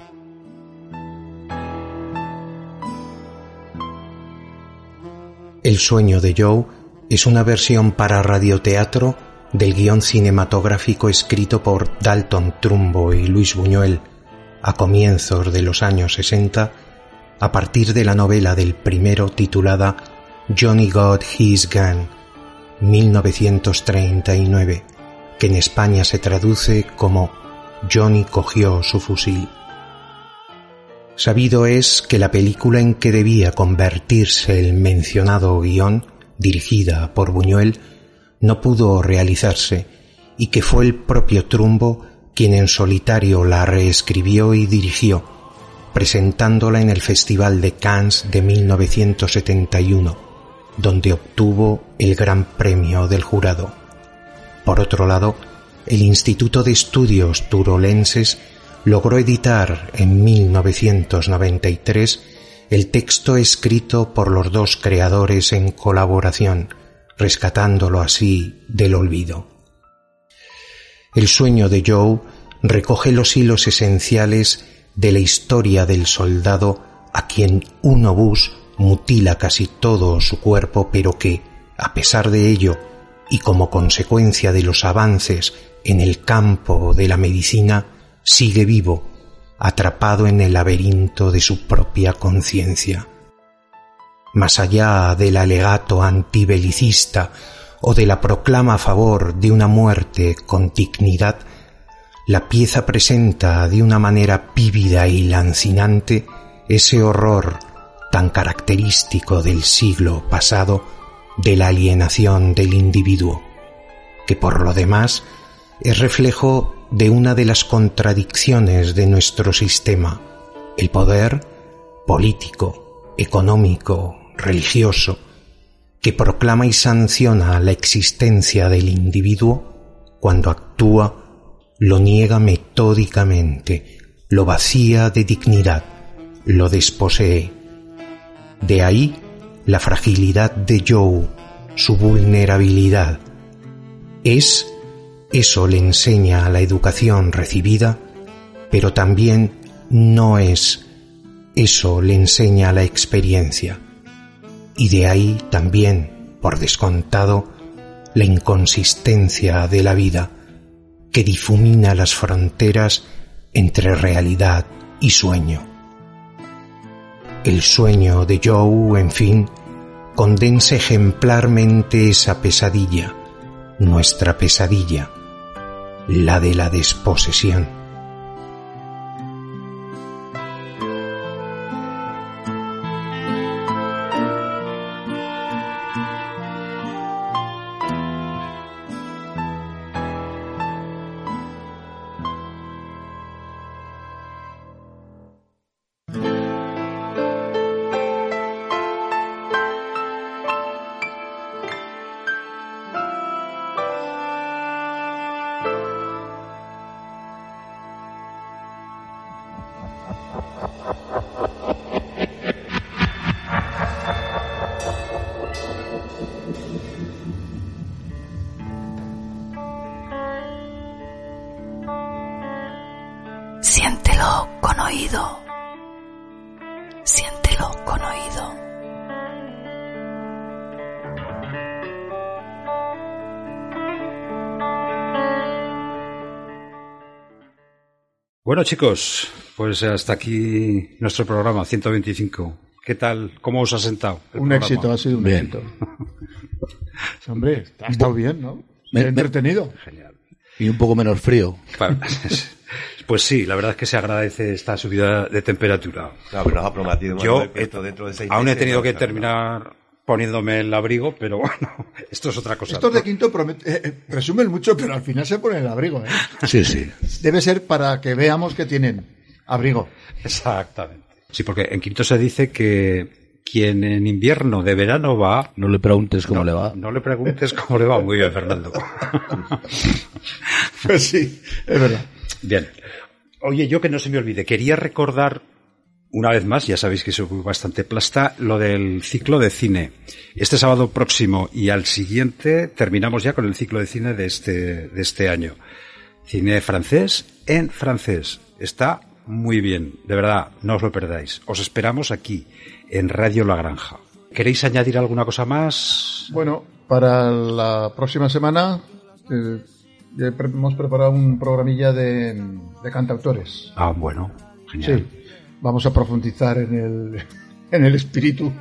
El sueño de Joe es una versión para radioteatro del guion cinematográfico escrito por Dalton Trumbo y Luis Buñuel a comienzos de los años 60 a partir de la novela del primero titulada Johnny Got His Gun 1939 que en España se traduce como Johnny cogió su fusil. Sabido es que la película en que debía convertirse el mencionado guion, dirigida por Buñuel, no pudo realizarse y que fue el propio Trumbo quien en solitario la reescribió y dirigió, presentándola en el Festival de Cannes de 1971, donde obtuvo el Gran Premio del Jurado. Por otro lado, el Instituto de Estudios Turolenses logró editar en 1993 el texto escrito por los dos creadores en colaboración, rescatándolo así del olvido. El sueño de Joe recoge los hilos esenciales de la historia del soldado a quien un obús mutila casi todo su cuerpo, pero que, a pesar de ello, y como consecuencia de los avances en el campo de la medicina, sigue vivo, atrapado en el laberinto de su propia conciencia. Más allá del alegato antibelicista o de la proclama a favor de una muerte con dignidad, la pieza presenta de una manera vívida y lancinante ese horror tan característico del siglo pasado de la alienación del individuo, que por lo demás es reflejo de una de las contradicciones de nuestro sistema, el poder político, económico, religioso, que proclama y sanciona la existencia del individuo cuando actúa, lo niega metódicamente, lo vacía de dignidad, lo desposee. De ahí la fragilidad de Joe, su vulnerabilidad. Es eso le enseña a la educación recibida, pero también no es eso le enseña a la experiencia. Y de ahí también, por descontado, la inconsistencia de la vida, que difumina las fronteras entre realidad y sueño. El sueño de Joe, en fin, condensa ejemplarmente esa pesadilla, nuestra pesadilla, la de la desposesión. Bueno, chicos, pues hasta aquí nuestro programa 125. ¿Qué tal? ¿Cómo os ha sentado? el Un programa? éxito, ha sido un Bien. éxito. Hombre, ha estado bien, ¿no? Me- me- entretenido. Y un poco menos frío. Pues sí, la verdad es que se agradece esta subida de temperatura. Claro, pero nos ha prometido Yo dentro de seis aún he tenido que terminar poniéndome el abrigo, pero bueno, esto es otra cosa. Estos de quinto promet- eh, eh, presumen mucho, pero al final se ponen el abrigo, ¿eh? Sí, sí. Debe ser para que veamos que tienen abrigo. Exactamente. Sí, porque en quinto se dice que quien en invierno de verano va... No le preguntes cómo le va. No le preguntes cómo le va. Muy bien, Fernando. Pues sí, es verdad. Bien. Oye, yo que no se me olvide, quería recordar una vez más, ya sabéis que soy bastante plasta, lo del ciclo de cine. Este sábado próximo y al siguiente terminamos ya con el ciclo de cine de este, de este año. Cine francés en francés. Está muy bien, de verdad, no os lo perdáis. Os esperamos aquí, en Radio La Granja. ¿Queréis añadir alguna cosa más? Bueno, para la próxima semana eh, ya hemos preparado un programilla de, de cantautores. Ah, bueno, genial. Sí, vamos a profundizar en el, en el espíritu.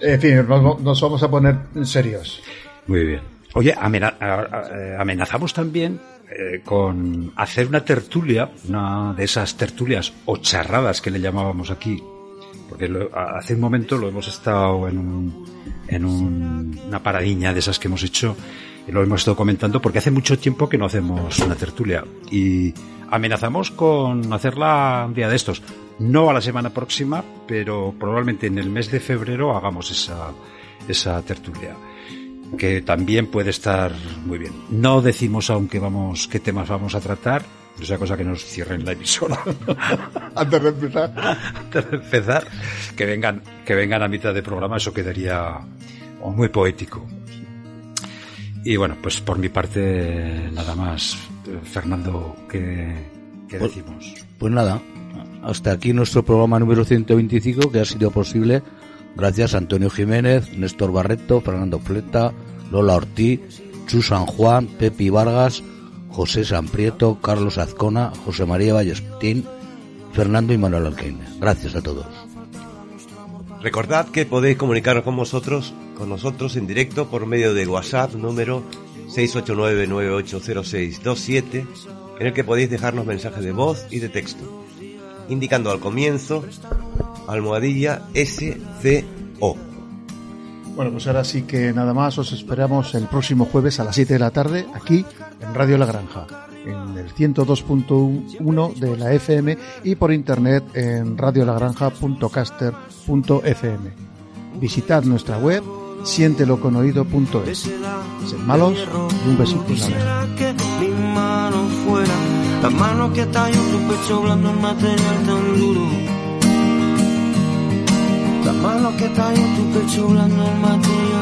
En fin, nos, vamos a poner serios. Muy bien. Oye, eh, amenazamos también eh, con hacer una tertulia, una de esas tertulias o charradas que le llamábamos aquí, porque hace un momento lo hemos estado en, un- en un- una paradiña de esas que hemos hecho, y lo hemos estado comentando, porque hace mucho tiempo que no hacemos una tertulia y amenazamos con hacerla un día de estos. No a la semana próxima, pero probablemente en el mes de febrero hagamos esa, esa tertulia que también puede estar muy bien. No decimos aún qué vamos, qué temas vamos a tratar, no sea cosa que nos cierren la emisora. Antes de empezar. Antes de empezar, que vengan, que vengan a mitad de programa, eso quedaría muy poético. Y bueno, pues por mi parte, nada más. Fernando, ¿qué, qué Pues- decimos? Pues nada, hasta aquí nuestro programa número 125 que ha sido posible gracias a Antonio Jiménez, Néstor Barreto, Fernando Fleta, Lola Ortiz, Chu San Juan, Pepi Vargas, José San Prieto, Carlos Azcona, José María Vallestín, Fernando y Manuel Alcaine. Gracias a todos. Recordad que podéis comunicaros con vosotros, con nosotros en directo por medio de WhatsApp número 689980627, en el que podéis dejarnos mensajes de voz y de texto, indicando al comienzo almohadilla SCO. Bueno, pues ahora sí que nada más, os esperamos el próximo jueves a las 7 de la tarde aquí en Radio La Granja, en el 102.1 de la FM y por internet en radiolagranja.caster.fm. Visitad nuestra web sienteloconoído.es. Sed malos y un besito La mano que tallan tu pecho blando en material tan duro. Las manos que tallan tu pecho blando en material